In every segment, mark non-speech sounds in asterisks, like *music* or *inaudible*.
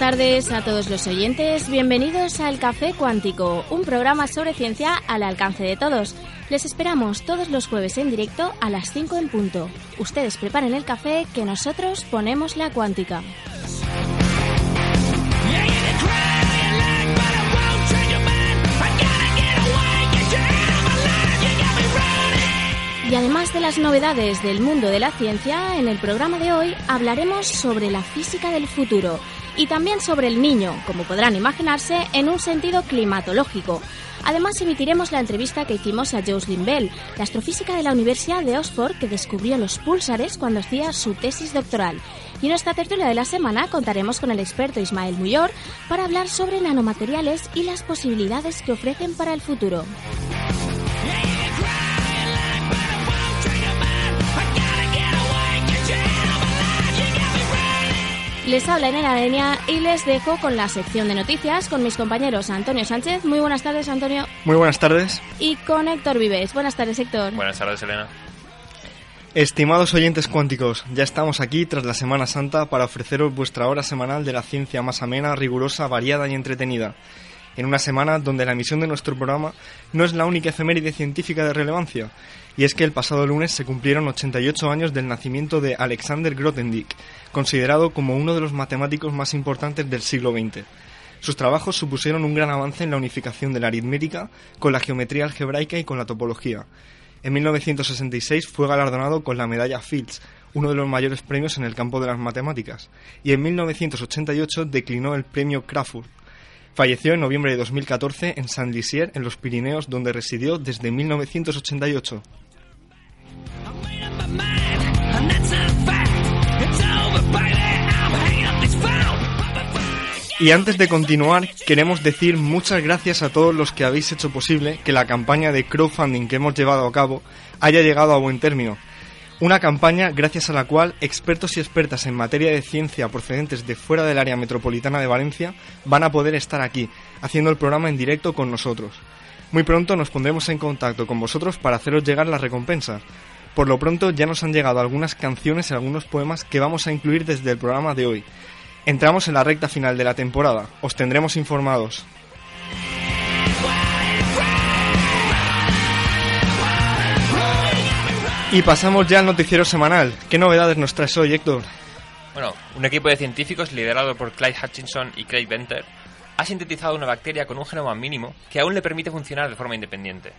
Tardes a todos los oyentes. Bienvenidos al Café Cuántico, un programa sobre ciencia al alcance de todos. Les esperamos todos los jueves en directo a las 5 en punto. Ustedes preparen el café que nosotros ponemos la cuántica. Y además de las novedades del mundo de la ciencia, en el programa de hoy hablaremos sobre la física del futuro y también sobre el niño, como podrán imaginarse, en un sentido climatológico. Además, emitiremos la entrevista que hicimos a Jocelyn Bell, la astrofísica de la Universidad de Oxford que descubrió los púlsares cuando hacía su tesis doctoral. Y en esta tertulia de la semana contaremos con el experto Ismael Muyor para hablar sobre nanomateriales y las posibilidades que ofrecen para el futuro. Les habla Elena Arenia y les dejo con la sección de noticias con mis compañeros Antonio Sánchez. Muy buenas tardes, Antonio. Muy buenas tardes. Y con Héctor Vives. Buenas tardes, Héctor. Buenas tardes, Elena. Estimados oyentes cuánticos, ya estamos aquí tras la Semana Santa para ofreceros vuestra hora semanal de la ciencia más amena, rigurosa, variada y entretenida. En una semana donde la emisión de nuestro programa no es la única efeméride científica de relevancia, y es que el pasado lunes se cumplieron 88 años del nacimiento de Alexander Grothendieck, considerado como uno de los matemáticos más importantes del siglo XX. Sus trabajos supusieron un gran avance en la unificación de la aritmética con la geometría algebraica y con la topología. En 1966 fue galardonado con la medalla Fields, uno de los mayores premios en el campo de las matemáticas, y en 1988 declinó el premio Crafoord. Falleció en noviembre de 2014 en Saint-Lizier, en los Pirineos, donde residió desde 1988. Y antes de continuar, queremos decir muchas gracias a todos los que habéis hecho posible que la campaña de crowdfunding que hemos llevado a cabo haya llegado a buen término. Una campaña gracias a la cual expertos y expertas en materia de ciencia procedentes de fuera del área metropolitana de Valencia van a poder estar aquí, haciendo el programa en directo con nosotros. Muy pronto nos pondremos en contacto con vosotros para haceros llegar las recompensas. Por lo pronto ya nos han llegado algunas canciones y algunos poemas que vamos a incluir desde el programa de hoy. Entramos en la recta final de la temporada. Os tendremos informados. Y pasamos ya al noticiero semanal. ¿Qué novedades nos traes hoy, Héctor? Bueno, un equipo de científicos liderado por Clyde Hutchinson y Craig Venter ha sintetizado una bacteria con un genoma mínimo que aún le permite funcionar de forma independiente.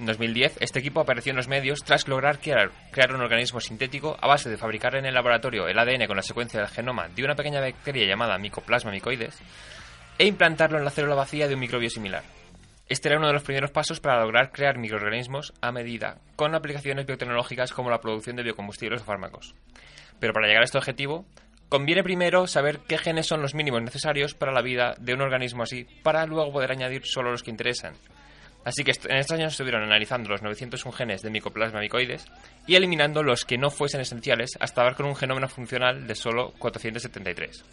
En 2010, este equipo apareció en los medios tras lograr crear, un organismo sintético a base de fabricar en el laboratorio el ADN con la secuencia del genoma de una pequeña bacteria llamada Mycoplasma mycoides e implantarlo en la célula vacía de un microbio similar. Este era uno de los primeros pasos para lograr crear microorganismos a medida, con aplicaciones biotecnológicas como la producción de biocombustibles o fármacos. Pero para llegar a este objetivo, conviene primero saber qué genes son los mínimos necesarios para la vida de un organismo así, para luego poder añadir solo los que interesan, Así que en estos años estuvieron analizando los 901 genes de micoplasma micoides y eliminando los que no fuesen esenciales hasta dar con un genoma funcional de solo 473.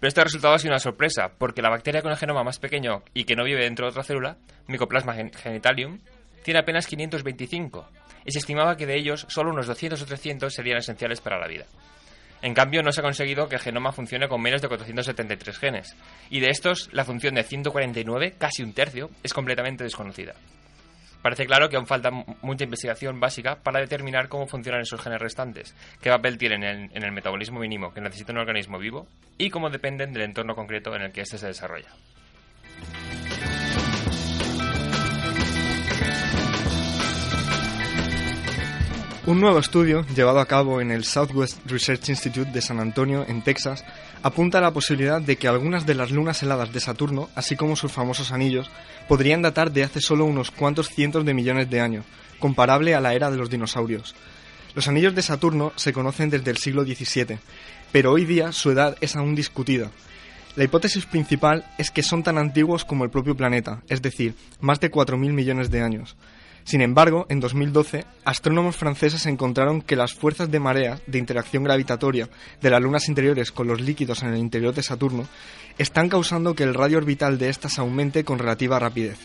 Pero este resultado ha sido una sorpresa, porque la bacteria con el genoma más pequeño y que no vive dentro de otra célula, Mycoplasma genitalium, tiene apenas 525, y se estimaba que de ellos solo unos 200 o 300 serían esenciales para la vida. En cambio, no se ha conseguido que el genoma funcione con menos de 473 genes, y de estos, la función de 149, casi un tercio, es completamente desconocida. Parece claro que aún falta mucha investigación básica para determinar cómo funcionan esos genes restantes, qué papel tienen en, en el metabolismo mínimo que necesita un organismo vivo y cómo dependen del entorno concreto en el que éste se desarrolla. Un nuevo estudio, llevado a cabo en el Southwest Research Institute de San Antonio, en Texas, apunta a la posibilidad de que algunas de las lunas heladas de Saturno, así como sus famosos anillos, podrían datar de hace solo unos cuantos cientos de millones de años, comparable a la era de los dinosaurios. Los anillos de Saturno se conocen desde el siglo XVII, pero hoy día su edad es aún discutida. La hipótesis principal es que son tan antiguos como el propio planeta, es decir, más de 4.000 millones de años. Sin embargo, en 2012, astrónomos franceses encontraron que las fuerzas de marea de interacción gravitatoria de las lunas interiores con los líquidos en el interior de Saturno están causando que el radio orbital de éstas aumente con relativa rapidez.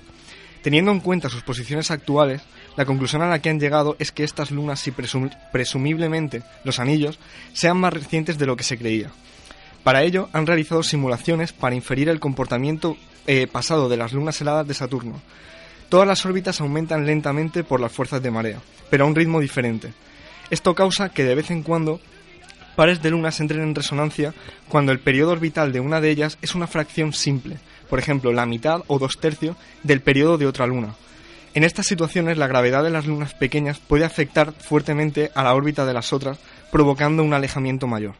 Teniendo en cuenta sus posiciones actuales, la conclusión a la que han llegado es que estas lunas y presumiblemente los anillos sean más recientes de lo que se creía. Para ello han realizado simulaciones para inferir el comportamiento eh, pasado de las lunas heladas de Saturno, Todas las órbitas aumentan lentamente por las fuerzas de marea, pero a un ritmo diferente. Esto causa que de vez en cuando pares de lunas entren en resonancia cuando el periodo orbital de una de ellas es una fracción simple, por ejemplo, la mitad o dos tercios del periodo de otra luna. En estas situaciones la gravedad de las lunas pequeñas puede afectar fuertemente a la órbita de las otras, provocando un alejamiento mayor.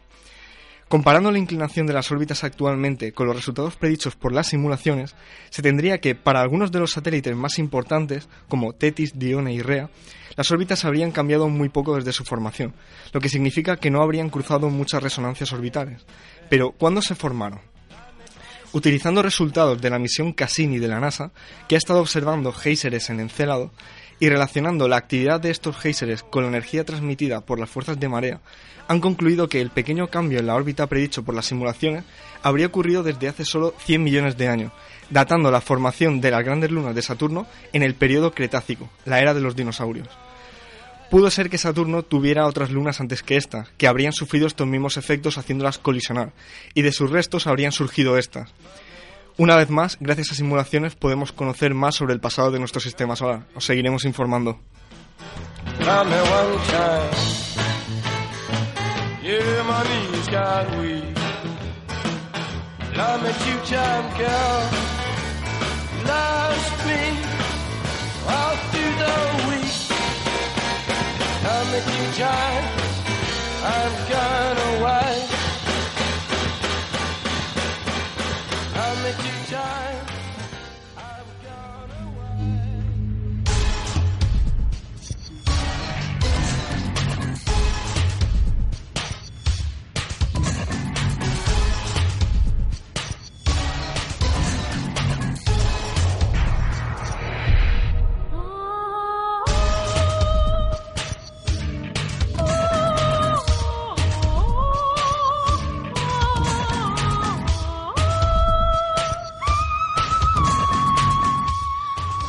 Comparando la inclinación de las órbitas actualmente con los resultados predichos por las simulaciones, se tendría que, para algunos de los satélites más importantes, como Tetis, Dione y Rea, las órbitas habrían cambiado muy poco desde su formación, lo que significa que no habrían cruzado muchas resonancias orbitales. Pero, ¿cuándo se formaron? Utilizando resultados de la misión Cassini de la NASA, que ha estado observando géiseres en Encélado, y relacionando la actividad de estos géiseres con la energía transmitida por las fuerzas de marea, han concluido que el pequeño cambio en la órbita predicho por las simulaciones habría ocurrido desde hace solo 100 millones de años, datando la formación de las grandes lunas de Saturno en el periodo Cretácico, la era de los dinosaurios. Pudo ser que Saturno tuviera otras lunas antes que esta, que habrían sufrido estos mismos efectos haciéndolas colisionar, y de sus restos habrían surgido estas. Una vez más, gracias a simulaciones podemos conocer más sobre el pasado de nuestro sistema solar. Os seguiremos informando.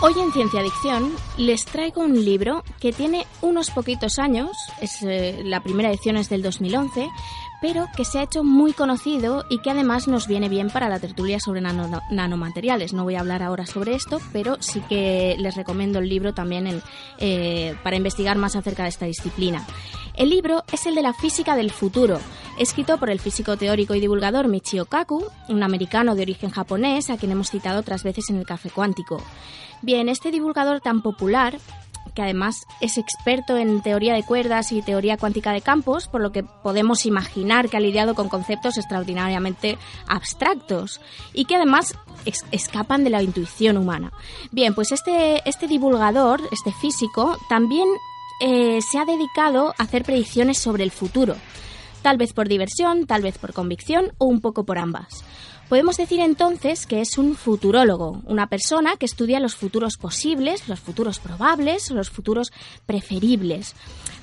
Hoy en Ciencia Adicción les traigo un libro que tiene unos poquitos años, es, eh, la primera edición es del 2011, pero que se ha hecho muy conocido y que además nos viene bien para la tertulia sobre nanomateriales. No voy a hablar ahora sobre esto, pero sí que les recomiendo el libro también eh, para investigar más acerca de esta disciplina. El libro es el de la física del futuro, escrito por el físico teórico y divulgador Michio Kaku, un americano de origen japonés a quien hemos citado otras veces en el Café Cuántico. Bien, este divulgador tan popular que además es experto en teoría de cuerdas y teoría cuántica de campos, por lo que podemos imaginar que ha lidiado con conceptos extraordinariamente abstractos y que además escapan de la intuición humana. Bien, pues este, este divulgador, este físico, también eh, se ha dedicado a hacer predicciones sobre el futuro, tal vez por diversión, tal vez por convicción o un poco por ambas. Podemos decir entonces que es un futurólogo, una persona que estudia los futuros posibles, los futuros probables, los futuros preferibles.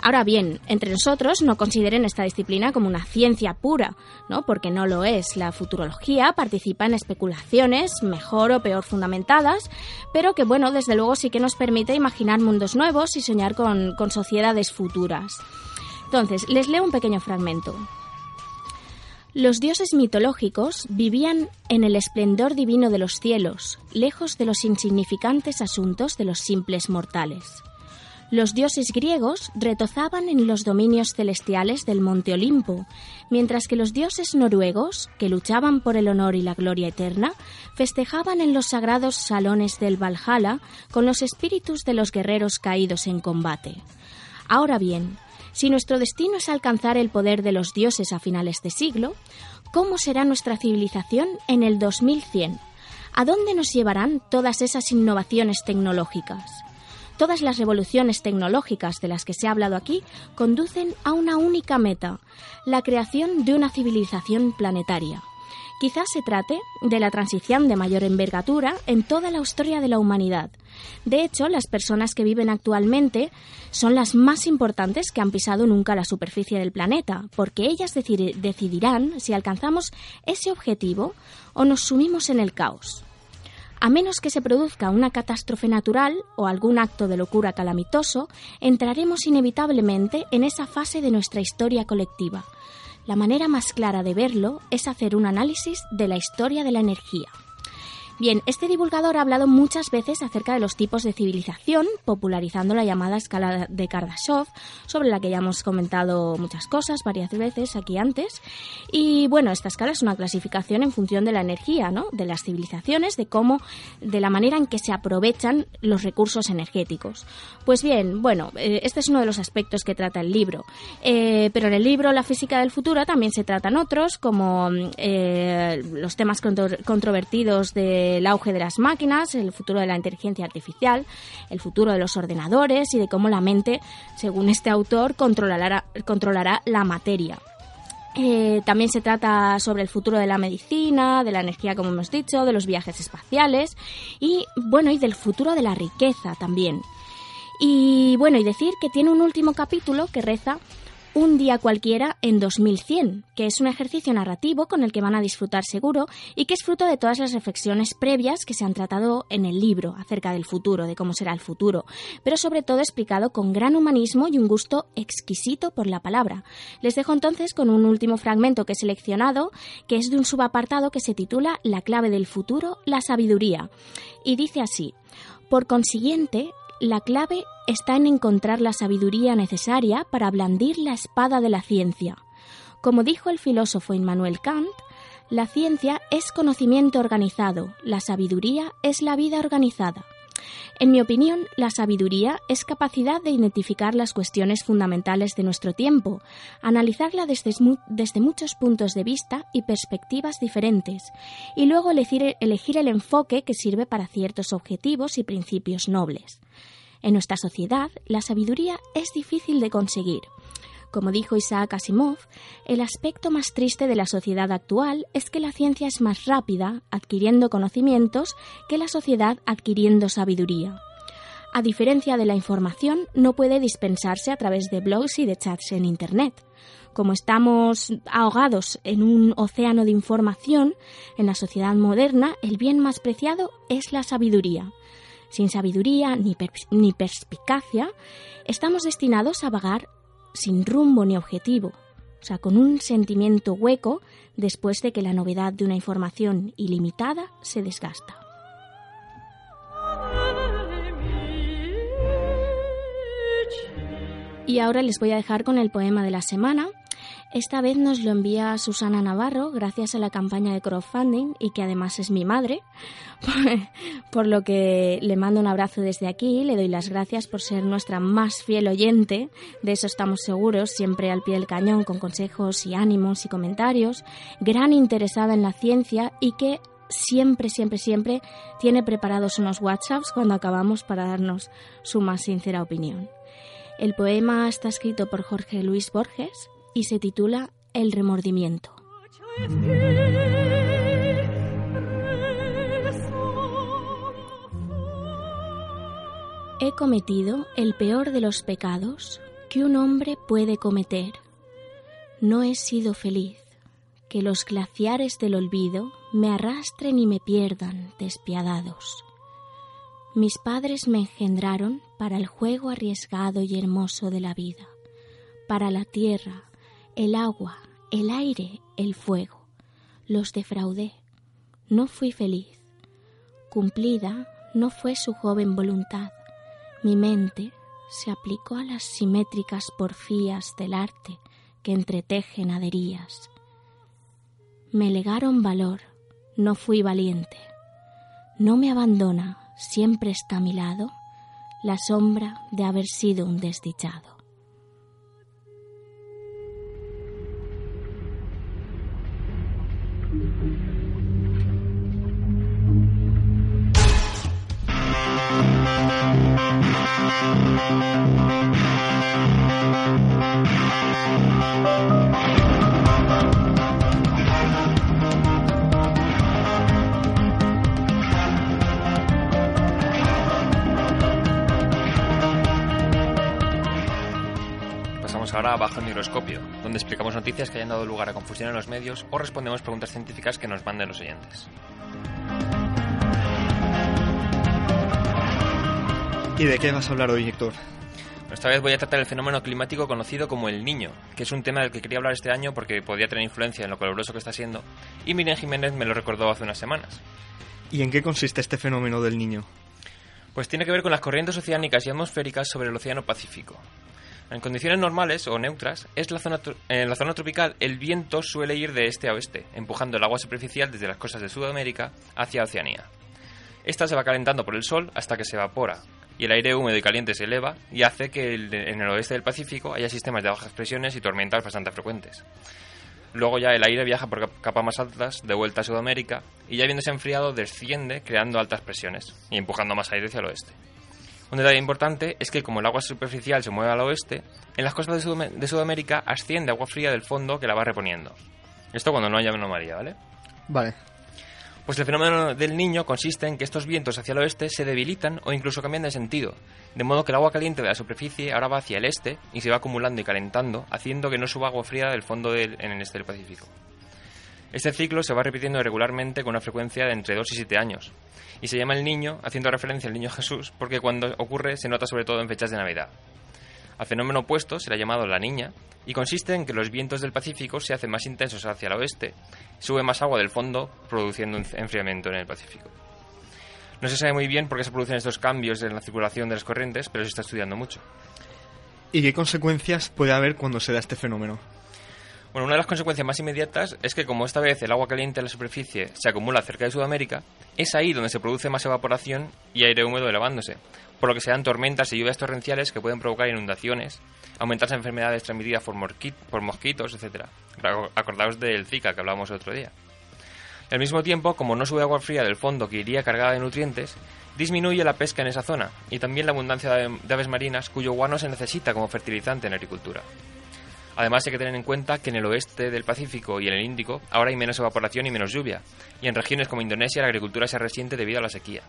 Ahora bien, entre nosotros no consideren esta disciplina como una ciencia pura, ¿no? Porque no lo es. La futurología participa en especulaciones mejor o peor fundamentadas, pero que bueno, desde luego sí que nos permite imaginar mundos nuevos y soñar con, con sociedades futuras. Entonces, les leo un pequeño fragmento. Los dioses mitológicos vivían en el esplendor divino de los cielos, lejos de los insignificantes asuntos de los simples mortales. Los dioses griegos retozaban en los dominios celestiales del monte Olimpo, mientras que los dioses noruegos, que luchaban por el honor y la gloria eterna, festejaban en los sagrados salones del Valhalla con los espíritus de los guerreros caídos en combate. Ahora bien, si nuestro destino es alcanzar el poder de los dioses a finales de siglo, ¿cómo será nuestra civilización en el 2100? ¿A dónde nos llevarán todas esas innovaciones tecnológicas? Todas las revoluciones tecnológicas de las que se ha hablado aquí conducen a una única meta, la creación de una civilización planetaria. Quizás se trate de la transición de mayor envergadura en toda la historia de la humanidad. De hecho, las personas que viven actualmente son las más importantes que han pisado nunca la superficie del planeta, porque ellas decidirán si alcanzamos ese objetivo o nos sumimos en el caos. A menos que se produzca una catástrofe natural o algún acto de locura calamitoso, entraremos inevitablemente en esa fase de nuestra historia colectiva. La manera más clara de verlo es hacer un análisis de la historia de la energía. Bien, este divulgador ha hablado muchas veces acerca de los tipos de civilización, popularizando la llamada escala de Kardashev, sobre la que ya hemos comentado muchas cosas varias veces aquí antes. Y bueno, esta escala es una clasificación en función de la energía, ¿no? De las civilizaciones, de cómo, de la manera en que se aprovechan los recursos energéticos. Pues bien, bueno, eh, este es uno de los aspectos que trata el libro. Eh, pero en el libro La física del futuro también se tratan otros, como eh, los temas controvertidos de el auge de las máquinas, el futuro de la inteligencia artificial, el futuro de los ordenadores y de cómo la mente, según este autor, controlará, controlará la materia. Eh, también se trata sobre el futuro de la medicina, de la energía, como hemos dicho, de los viajes espaciales y, bueno, y del futuro de la riqueza también. Y bueno, y decir que tiene un último capítulo que reza un día cualquiera en 2100, que es un ejercicio narrativo con el que van a disfrutar seguro y que es fruto de todas las reflexiones previas que se han tratado en el libro acerca del futuro, de cómo será el futuro, pero sobre todo explicado con gran humanismo y un gusto exquisito por la palabra. Les dejo entonces con un último fragmento que he seleccionado, que es de un subapartado que se titula La clave del futuro, la sabiduría, y dice así: por consiguiente, la clave está en encontrar la sabiduría necesaria para blandir la espada de la ciencia. Como dijo el filósofo Immanuel Kant, la ciencia es conocimiento organizado, la sabiduría es la vida organizada. En mi opinión, la sabiduría es capacidad de identificar las cuestiones fundamentales de nuestro tiempo, analizarla desde, muchos puntos de vista y perspectivas diferentes, y luego elegir el enfoque que sirve para ciertos objetivos y principios nobles. En nuestra sociedad, la sabiduría es difícil de conseguir. Como dijo Isaac Asimov, el aspecto más triste de la sociedad actual es que la ciencia es más rápida, adquiriendo conocimientos, que la sociedad adquiriendo sabiduría. A diferencia de la información, no puede dispensarse a través de blogs y de chats en Internet. Como estamos ahogados en un océano de información, en la sociedad moderna el bien más preciado es la sabiduría sin sabiduría ni, ni perspicacia, estamos destinados a vagar sin rumbo ni objetivo, o sea, con un sentimiento hueco después de que la novedad de una información ilimitada se desgasta. Y ahora les voy a dejar con el poema de la semana, esta vez nos lo envía Susana Navarro gracias a la campaña de crowdfunding y que además es mi madre, *laughs* por lo que le mando un abrazo desde aquí, le doy las gracias por ser nuestra más fiel oyente, de eso estamos seguros, siempre al pie del cañón con consejos y ánimos y comentarios, gran interesada en la ciencia y que siempre, siempre, siempre tiene preparados unos WhatsApps cuando acabamos para darnos su más sincera opinión. El poema está escrito por Jorge Luis Borges y se titula El remordimiento. He cometido el peor de los pecados que un hombre puede cometer. No he sido feliz. Que los glaciares del olvido me arrastren y me pierdan despiadados. Mis padres me engendraron para el juego arriesgado y hermoso de la vida, para la tierra, el agua, el aire, el fuego. Los defraudé. No fui feliz. Cumplida no fue su joven voluntad. Mi mente se aplicó a las simétricas porfías del arte que entretejen aderías. Me legaron valor, no fui valiente. No me abandona, siempre está a mi lado, la sombra de haber sido un desdichado. Pasamos ahora a Bajo el Microscopio, donde explicamos noticias que hayan dado lugar a confusión en los medios o respondemos preguntas científicas que nos manden los oyentes. ¿Y de qué vas a hablar hoy, Héctor? Esta vez voy a tratar el fenómeno climático conocido como el Niño, que es un tema del que quería hablar este año porque podía tener influencia en lo caluroso que está siendo, y Miriam Jiménez me lo recordó hace unas semanas. ¿Y en qué consiste este fenómeno del niño? Pues tiene que ver con las corrientes oceánicas y atmosféricas sobre el Océano Pacífico. En condiciones normales o neutras, es la zona en la zona tropical el viento suele ir de este a oeste, empujando el agua superficial desde las costas de Sudamérica hacia Oceanía. Esta se va calentando por el sol hasta que se evapora, y el aire húmedo y caliente se eleva y hace que en el oeste del Pacífico haya sistemas de bajas presiones y tormentas bastante frecuentes. Luego ya el aire viaja por capas más altas de vuelta a Sudamérica y ya habiéndose enfriado desciende creando altas presiones y empujando más aire hacia el oeste. Un detalle importante es que como el agua superficial se mueve al oeste, en las costas de, Sudamérica asciende agua fría del fondo que la va reponiendo. Esto cuando no haya anomalía, ¿vale? Vale. Pues el fenómeno del niño consiste en que estos vientos hacia el oeste se debilitan o incluso cambian de sentido, de modo que el agua caliente de la superficie ahora va hacia el este y se va acumulando y calentando, haciendo que no suba agua fría del fondo del, en el este del Pacífico. Este ciclo se va repitiendo regularmente con una frecuencia de entre 2 y 7 años, y se llama el niño, haciendo referencia al niño Jesús, porque cuando ocurre se nota sobre todo en fechas de Navidad. Al fenómeno opuesto se le ha llamado la niña y consiste en que los vientos del Pacífico se hacen más intensos hacia el oeste, sube más agua del fondo, produciendo un enfriamiento en el Pacífico. No se sabe muy bien por qué se producen estos cambios en la circulación de las corrientes, pero se está estudiando mucho. ¿Y qué consecuencias puede haber cuando se da este fenómeno? Bueno, una de las consecuencias más inmediatas es que como esta vez el agua caliente en la superficie se acumula cerca de Sudamérica, es ahí donde se produce más evaporación y aire húmedo elevándose, por lo que se dan tormentas y lluvias torrenciales que pueden provocar inundaciones, aumentar las enfermedades transmitidas por, por mosquitos, etc. Acordaos del Zika que hablábamos el otro día. Al mismo tiempo, como no sube agua fría del fondo que iría cargada de nutrientes, disminuye la pesca en esa zona y también la abundancia de aves marinas cuyo guano se necesita como fertilizante en agricultura. Además hay que tener en cuenta que en el oeste del Pacífico y en el Índico ahora hay menos evaporación y menos lluvia, y en regiones como Indonesia la agricultura se resiente debido a la sequía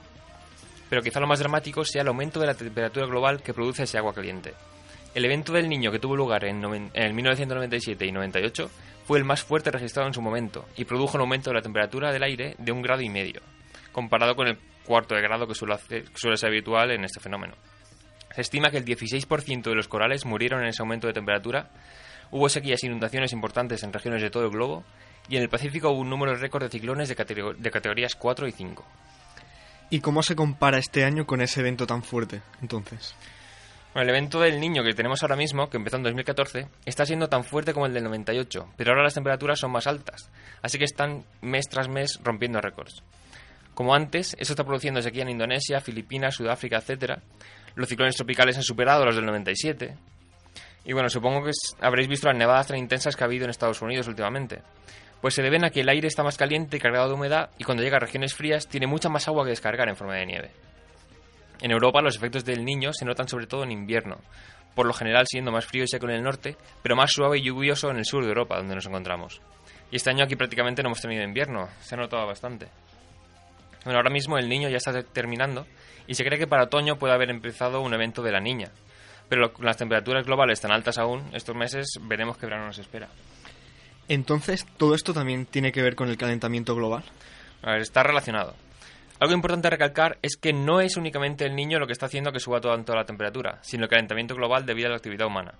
pero quizá lo más dramático sea el aumento de la temperatura global que produce ese agua caliente. El evento del niño que tuvo lugar en, 1997 y 98 fue el más fuerte registrado en su momento y produjo un aumento de la temperatura del aire de un grado y medio, comparado con el cuarto de grado que suele ser habitual en este fenómeno. Se estima que el 16% de los corales murieron en ese aumento de temperatura, hubo sequías e inundaciones importantes en regiones de todo el globo, y en el Pacífico hubo un número récord de ciclones de, de categorías 4 y 5. ¿Y cómo se compara este año con ese evento tan fuerte, entonces? Bueno, el evento del niño que tenemos ahora mismo, que empezó en 2014, está siendo tan fuerte como el del 98, pero ahora las temperaturas son más altas, así que están mes tras mes rompiendo récords. Como antes, eso está produciendo sequía en Indonesia, Filipinas, Sudáfrica, etc. Los ciclones tropicales han superado los del 97. Y bueno, supongo que habréis visto las nevadas tan intensas que ha habido en Estados Unidos últimamente pues se deben a que el aire está más caliente y cargado de humedad y cuando llega a regiones frías tiene mucha más agua que descargar en forma de nieve. En Europa los efectos del niño se notan sobre todo en invierno, por lo general siendo más frío y seco en el norte, pero más suave y lluvioso en el sur de Europa, donde nos encontramos. Y este año aquí prácticamente no hemos tenido invierno, se ha notado bastante. Bueno, ahora mismo el niño ya está terminando y se cree que para otoño puede haber empezado un evento de la niña. Pero con las temperaturas globales tan altas aún, estos meses veremos qué verano nos espera. Entonces, ¿todo esto también tiene que ver con el calentamiento global? A ver, está relacionado. Algo importante a recalcar es que no es únicamente el niño lo que está haciendo que suba tanto la temperatura, sino el calentamiento global debido a la actividad humana.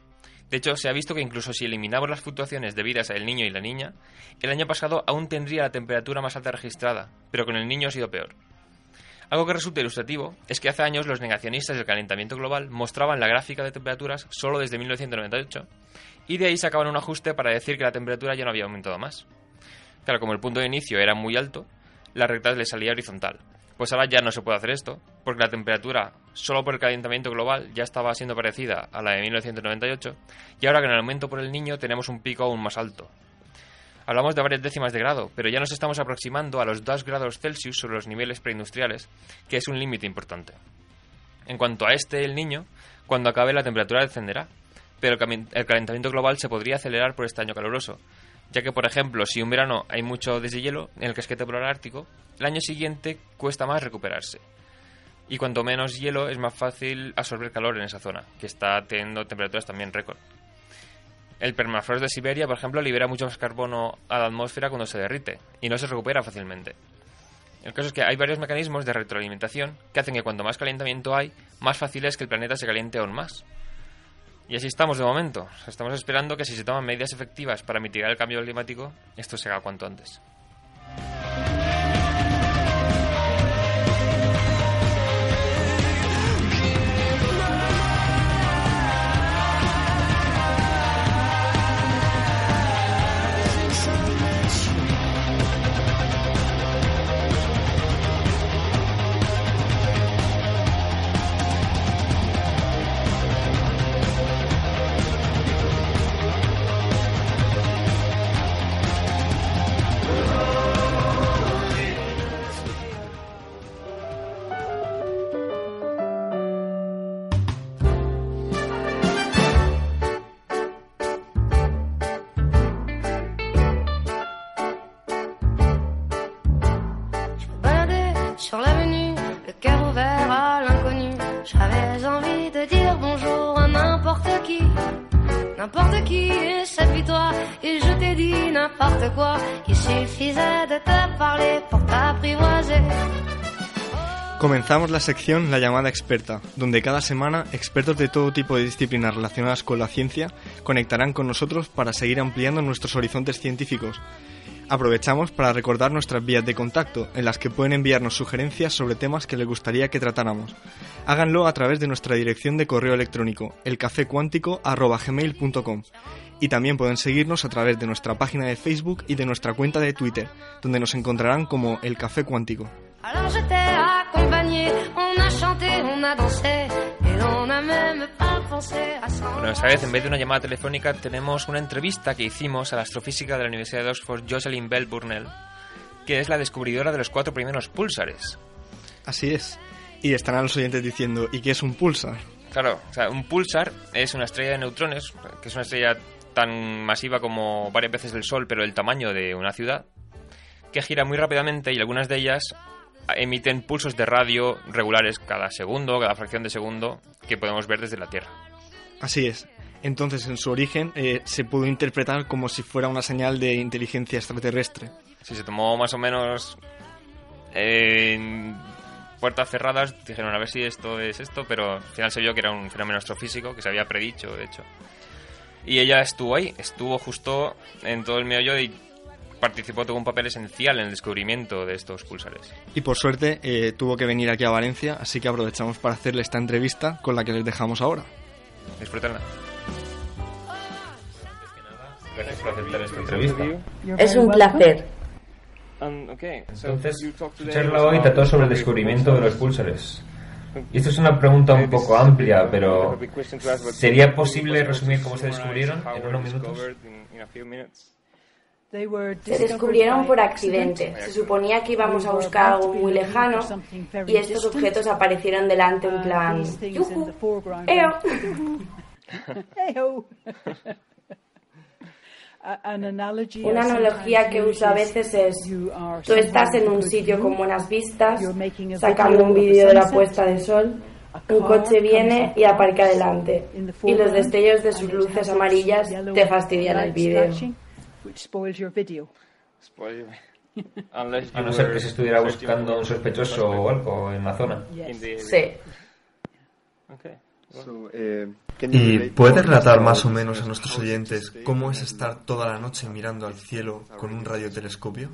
De hecho, se ha visto que incluso si eliminamos las fluctuaciones debidas al niño y la niña, el año pasado aún tendría la temperatura más alta registrada, pero con el niño ha sido peor. Algo que resulta ilustrativo es que hace años los negacionistas del calentamiento global mostraban la gráfica de temperaturas solo desde 1998 y de ahí sacaban un ajuste para decir que la temperatura ya no había aumentado más. Claro, como el punto de inicio era muy alto, la recta le salía horizontal. Pues ahora ya no se puede hacer esto, porque la temperatura, solo por el calentamiento global, ya estaba siendo parecida a la de 1998, y ahora con el aumento por el niño tenemos un pico aún más alto. Hablamos de varias décimas de grado, pero ya nos estamos aproximando a los 2 grados Celsius sobre los niveles preindustriales, que es un límite importante. En cuanto a este, el niño, cuando acabe la temperatura descenderá, pero el calentamiento global se podría acelerar por este año caluroso, ya que, por ejemplo, si un verano hay mucho deshielo en el casquete polar ártico, el año siguiente cuesta más recuperarse. Y cuanto menos hielo es más fácil absorber calor en esa zona, que está teniendo temperaturas también récord. El permafrost de Siberia, por ejemplo, libera mucho más carbono a la atmósfera cuando se derrite y no se recupera fácilmente. El caso es que hay varios mecanismos de retroalimentación que hacen que cuanto más calentamiento hay, más fácil es que el planeta se caliente aún más. Y así estamos de momento. Estamos esperando que si se toman medidas efectivas para mitigar el cambio climático, esto se haga cuanto antes. Comenzamos la sección La llamada experta, donde cada semana expertos de todo tipo de disciplinas relacionadas con la ciencia conectarán con nosotros para seguir ampliando nuestros horizontes científicos. Aprovechamos para recordar nuestras vías de contacto, en las que pueden enviarnos sugerencias sobre temas que les gustaría que tratáramos. Háganlo a través de nuestra dirección de correo electrónico, elcafecuántico.gmail.com y también pueden seguirnos a través de nuestra página de Facebook y de nuestra cuenta de Twitter, donde nos encontrarán como El Café Cuántico. Bueno, esta vez en vez de una llamada telefónica tenemos una entrevista que hicimos a la astrofísica de la Universidad de Oxford, Jocelyn Bell Burnell, que es la descubridora de los cuatro primeros púlsares. Así es. Y estarán los oyentes diciendo, ¿y qué es un pulsar? Claro, o sea, un pulsar es una estrella de neutrones, que es una estrella tan masiva como varias veces el Sol, pero el tamaño de una ciudad, que gira muy rápidamente y algunas de ellas emiten pulsos de radio regulares cada segundo, cada fracción de segundo, que podemos ver desde la Tierra. Así es. Entonces, en su origen eh, se pudo interpretar como si fuera una señal de inteligencia extraterrestre. Sí, se tomó más o menos en puertas cerradas. Dijeron a ver si esto es esto, pero al final se vio que era un fenómeno astrofísico que se había predicho, de hecho. Y ella estuvo ahí, estuvo justo en todo el meollo y participó, tuvo un papel esencial en el descubrimiento de estos pulsares. Y por suerte eh, tuvo que venir aquí a Valencia, así que aprovechamos para hacerle esta entrevista con la que les dejamos ahora. Disfrútenla. Gracias por aceptar esta entrevista. Es un placer. Entonces, su charla hoy trató sobre el descubrimiento de los pulsares. Y esto es una pregunta un poco amplia, pero ¿sería posible resumir cómo se descubrieron en unos minutos? Se descubrieron por accidente. Se suponía que íbamos a buscar algo muy lejano y estos objetos aparecieron delante en plan ¡Eo! *laughs* *laughs* Una analogía que uso a veces es, tú estás en un sitio con buenas vistas, sacando un vídeo de la puesta de sol, un coche viene y aparca delante, y los destellos de sus luces amarillas te fastidian el vídeo. *laughs* A no ser que se estuviera buscando un sospechoso o algo en la zona. Sí. So, uh, ¿Y puedes relatar más o menos a nuestros oyentes cómo es estar toda la noche mirando al cielo con un radiotelescopio?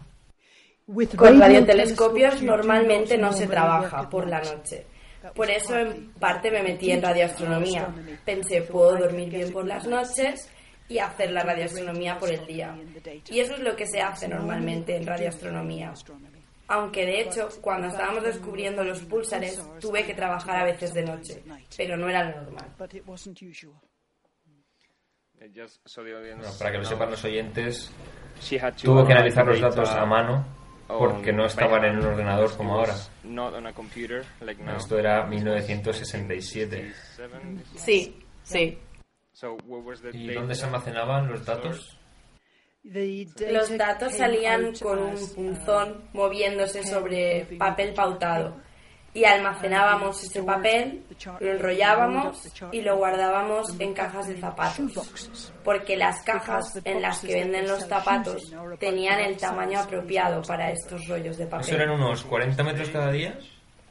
Con radiotelescopios normalmente no se trabaja por la noche. Por eso en parte me metí en radioastronomía. Pensé, puedo dormir bien por las noches y hacer la radioastronomía por el día. Y eso es lo que se hace normalmente en radioastronomía. Aunque de hecho, cuando estábamos descubriendo los púlsares, tuve que trabajar a veces de noche, pero no era lo normal. para que lo sepan los oyentes, tuvo que analizar los datos a mano porque no estaban en un ordenador como ahora. Esto era 1967. Sí, sí. ¿Y dónde se almacenaban los datos? Los datos salían con un punzón moviéndose sobre papel pautado y almacenábamos ese papel, lo enrollábamos y lo guardábamos en cajas de zapatos, porque las cajas en las que venden los zapatos tenían el tamaño apropiado para estos rollos de papel. ¿Eso eran unos 40 metros cada día?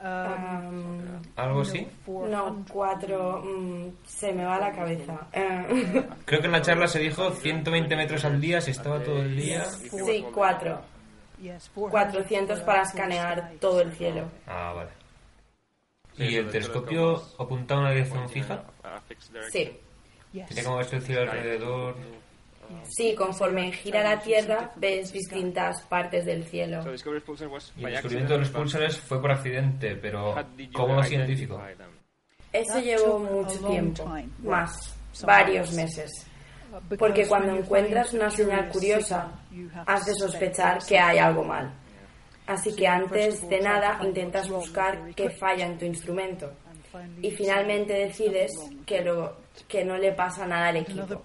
¿Algo así? No, cuatro. Mm, se me va la cabeza. *laughs* Creo que en la charla se dijo 120 metros al día si estaba todo el día. Sí, cuatro. 400 para escanear todo el cielo. Ah, vale. ¿Y el telescopio apuntaba a una dirección fija? Sí. ¿Tiene como el cielo alrededor? Sí, conforme gira la Tierra ves distintas partes del cielo. Y el descubrimiento de los púlsares fue por accidente, pero ¿cómo lo científico? Eso llevó mucho tiempo, más, varios meses. Porque cuando encuentras una señal curiosa, has de sospechar que hay algo mal. Así que antes de nada intentas buscar qué falla en tu instrumento. Y finalmente decides que, lo, que no le pasa nada al equipo.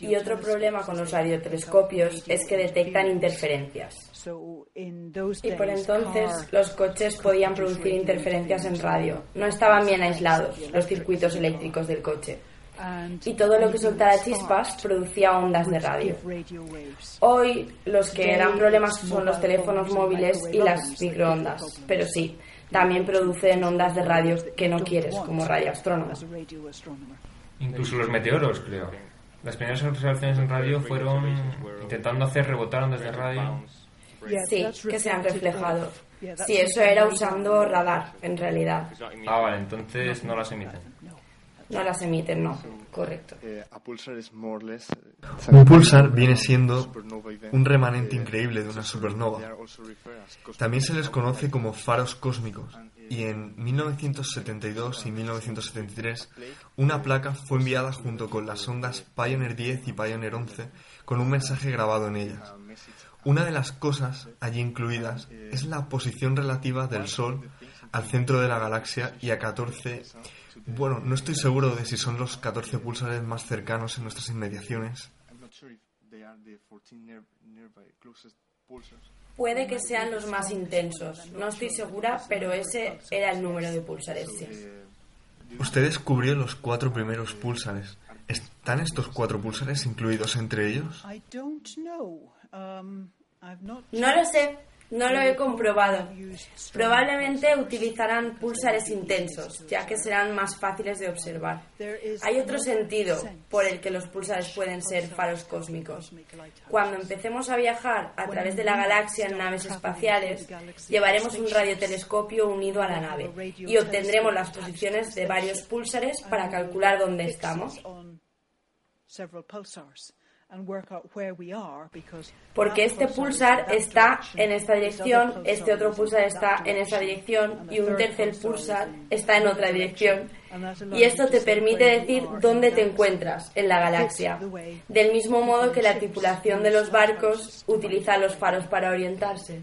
Y otro problema con los radiotelescopios es que detectan interferencias. Y por entonces los coches podían producir interferencias en radio. No estaban bien aislados los circuitos eléctricos del coche y todo lo que soltara chispas producía ondas de radio. Hoy los que dan problemas son los teléfonos móviles y las microondas, pero sí, también producen ondas de radio que no quieres como radioastrónomo. Incluso los meteoros, creo. Las primeras observaciones en radio fueron intentando hacer rebotar ondas de radio. Sí, que se han reflejado. Sí, eso era usando radar, en realidad. Ah, vale, entonces no las emiten. No las emiten, no. Correcto. Eh, un pulsar viene siendo un remanente increíble de una supernova. También se les conoce como faros cósmicos y en 1972 y 1973 una placa fue enviada junto con las ondas Pioneer 10 y Pioneer 11 con un mensaje grabado en ellas. Una de las cosas allí incluidas es la posición relativa del Sol al centro de la galaxia y a 14 bueno, no estoy seguro de si son los 14 pulsares más cercanos en nuestras inmediaciones. Puede que sean los más intensos. No estoy segura, pero ese era el número de pulsares, sí. Usted descubrió los cuatro primeros pulsares. ¿Están estos cuatro pulsares incluidos entre ellos? No lo sé. No lo he comprobado. Probablemente utilizarán pulsares intensos, ya que serán más fáciles de observar. Hay otro sentido por el que los pulsares pueden ser faros cósmicos. Cuando empecemos a viajar a través de la galaxia en naves espaciales, llevaremos un radiotelescopio unido a la nave y obtendremos las posiciones de varios pulsares para calcular dónde estamos. Porque este pulsar está en esta dirección, este otro pulsar está en esa dirección y un tercer pulsar está en otra dirección. Y esto te permite decir dónde te encuentras en la galaxia. Del mismo modo que la tripulación de los barcos utiliza los faros para orientarse.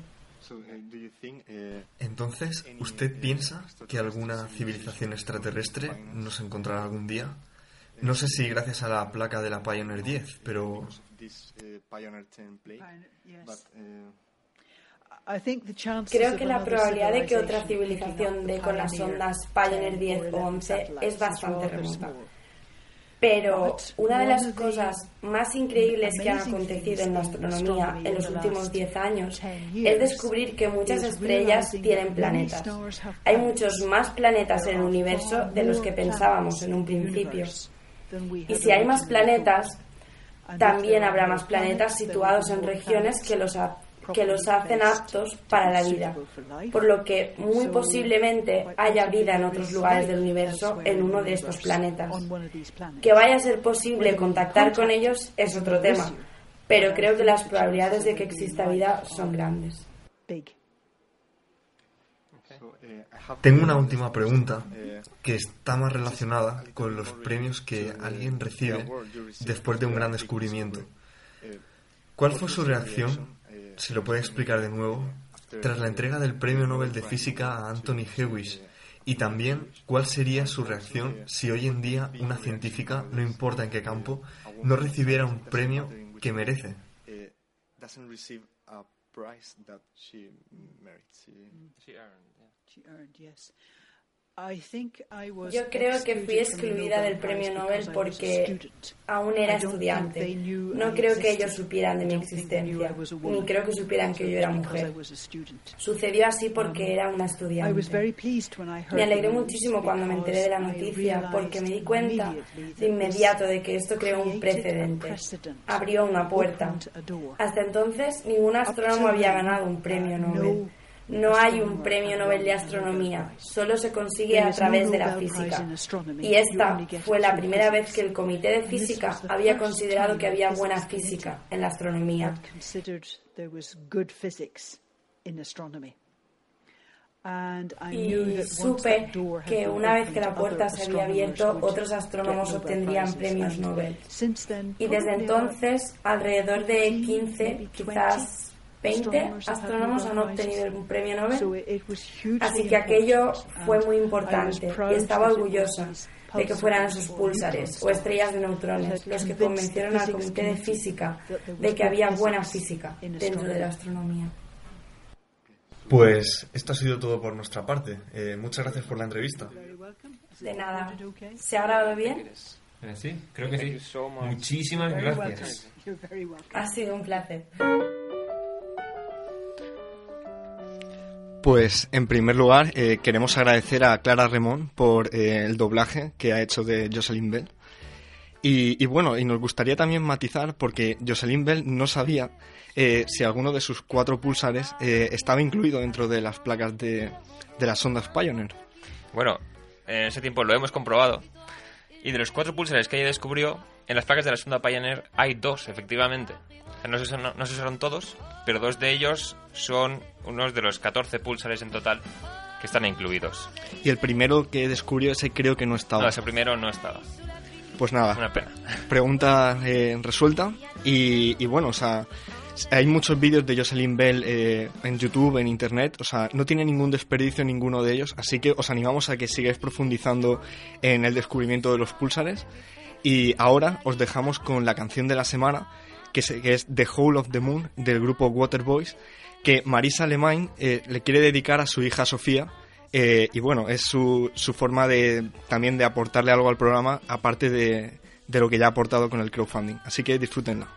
Entonces, ¿usted piensa que alguna civilización extraterrestre nos encontrará algún día? No sé si gracias a la placa de la Pioneer 10, pero... Creo que la probabilidad de que otra civilización dé con las ondas Pioneer 10 o 11 es bastante remota. Pero una de las cosas más increíbles que han acontecido en la astronomía en los últimos 10 años es descubrir que muchas estrellas tienen planetas. Hay muchos más planetas en el universo de los que pensábamos en un principio. Y si hay más planetas, también habrá más planetas situados en regiones que los, que los hacen aptos para la vida, por lo que muy posiblemente haya vida en otros lugares del universo en uno de estos planetas. Que vaya a ser posible contactar con ellos es otro tema, pero creo que las probabilidades de que exista vida son grandes. Tengo una última pregunta que está más relacionada con los premios que alguien recibe después de un gran descubrimiento. ¿Cuál fue su reacción, si lo puede explicar de nuevo, tras la entrega del Premio Nobel de Física a Anthony Hewish? Y también, ¿cuál sería su reacción si hoy en día una científica, no importa en qué campo, no recibiera un premio que merece? Yo creo que fui excluida del premio Nobel porque aún era estudiante. No creo que ellos supieran de mi existencia, ni creo que supieran que yo era mujer. Sucedió así porque um, era una estudiante. Me alegré muchísimo cuando me enteré de la noticia porque me di cuenta de inmediato de que esto creó un precedente. Abrió una puerta. Hasta entonces ningún astrónomo había ganado un premio Nobel. No hay un premio Nobel de Astronomía, solo se consigue a través de la física. Y esta fue la primera vez que el Comité de Física había considerado que había buena física en la astronomía. Y supe que una vez que la puerta se había abierto, otros astrónomos obtendrían premios Nobel. Y desde entonces, alrededor de 15, quizás 20 astrónomos han obtenido un premio Nobel, así que aquello fue muy importante y estaba orgullosa de que fueran esos púlsares o estrellas de neutrones los que convencieron al Comité de Física de que había buena física dentro de la astronomía. Pues esto ha sido todo por nuestra parte. Eh, muchas gracias por la entrevista. De nada. ¿Se ha grabado bien? Eh, sí, creo que sí. Muchísimas gracias. Ha sido un placer. Pues en primer lugar eh, queremos agradecer a Clara Remón por eh, el doblaje que ha hecho de Jocelyn Bell. Y, bueno, y nos gustaría también matizar porque Jocelyn Bell no sabía eh, si alguno de sus cuatro pulsares estaba incluido dentro de las placas de, de las ondas Pioneer. Bueno, en ese tiempo lo hemos comprobado. Y de los cuatro pulsares que ella descubrió, en las placas de la sonda Pioneer hay dos, efectivamente. No sé, no, sé si son todos, pero dos de ellos son unos de los 14 pulsares en total que están incluidos. Y el primero que descubrió ese creo que no estaba. No, ese primero no estaba. Pues nada. Una pena. Pregunta eh, resuelta. Y, bueno, o sea, hay muchos vídeos de Jocelyn Bell eh, en YouTube, en Internet. O sea, no tiene ningún desperdicio ninguno de ellos. Así que os animamos a que sigáis profundizando en el descubrimiento de los pulsares. Y ahora os dejamos con la canción de la semana que, es The Whole of the Moon del grupo Waterboys, que Marisa Lemain eh, le quiere dedicar a su hija Sofía. Eh, y bueno, es su, su forma de también de aportarle algo al programa, aparte de, de lo que ya ha aportado con el crowdfunding. Así que disfrútenla.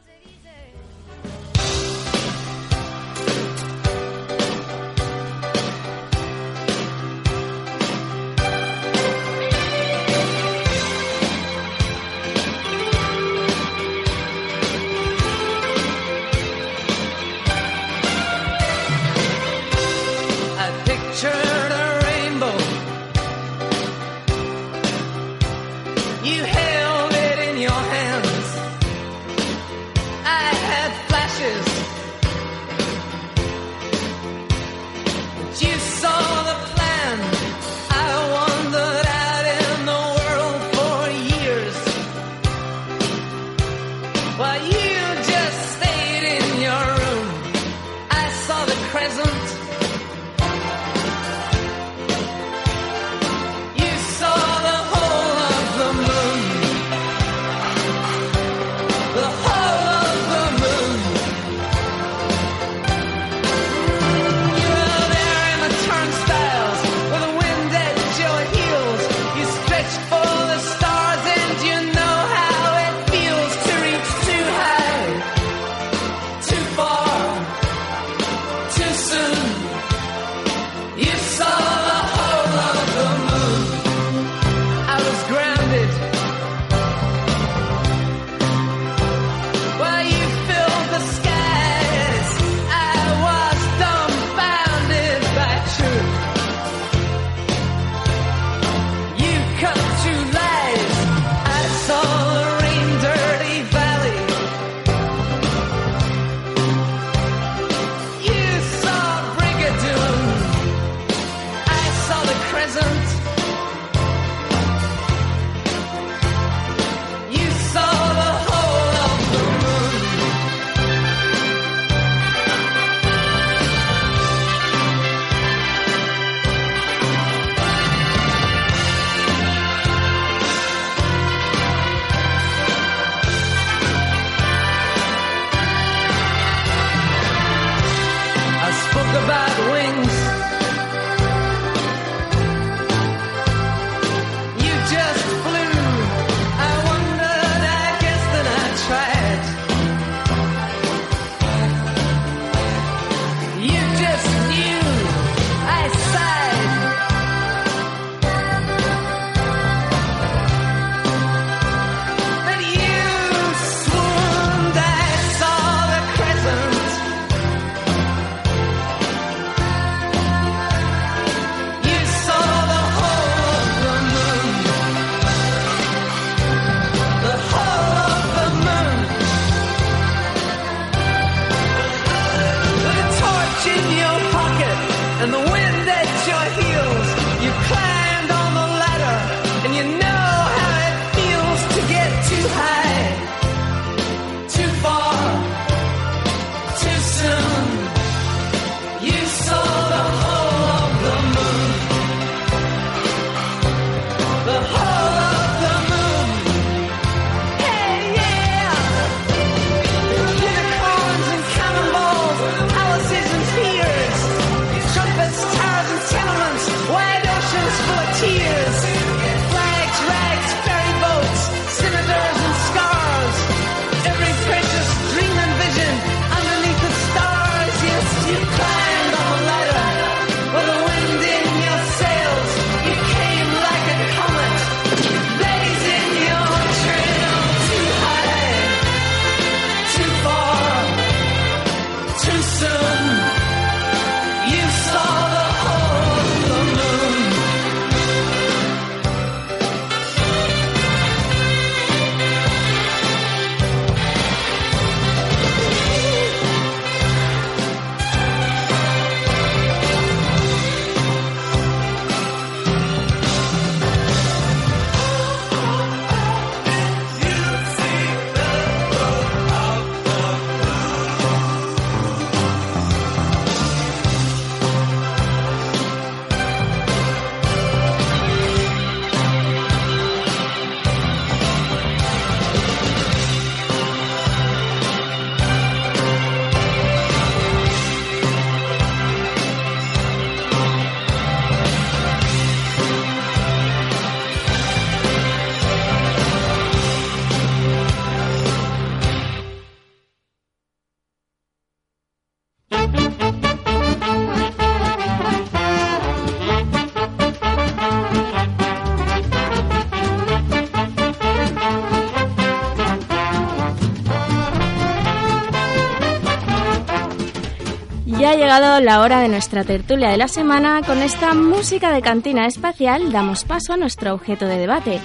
La hora de nuestra tertulia de la semana. Con esta música de cantina espacial damos paso a nuestro objeto de debate.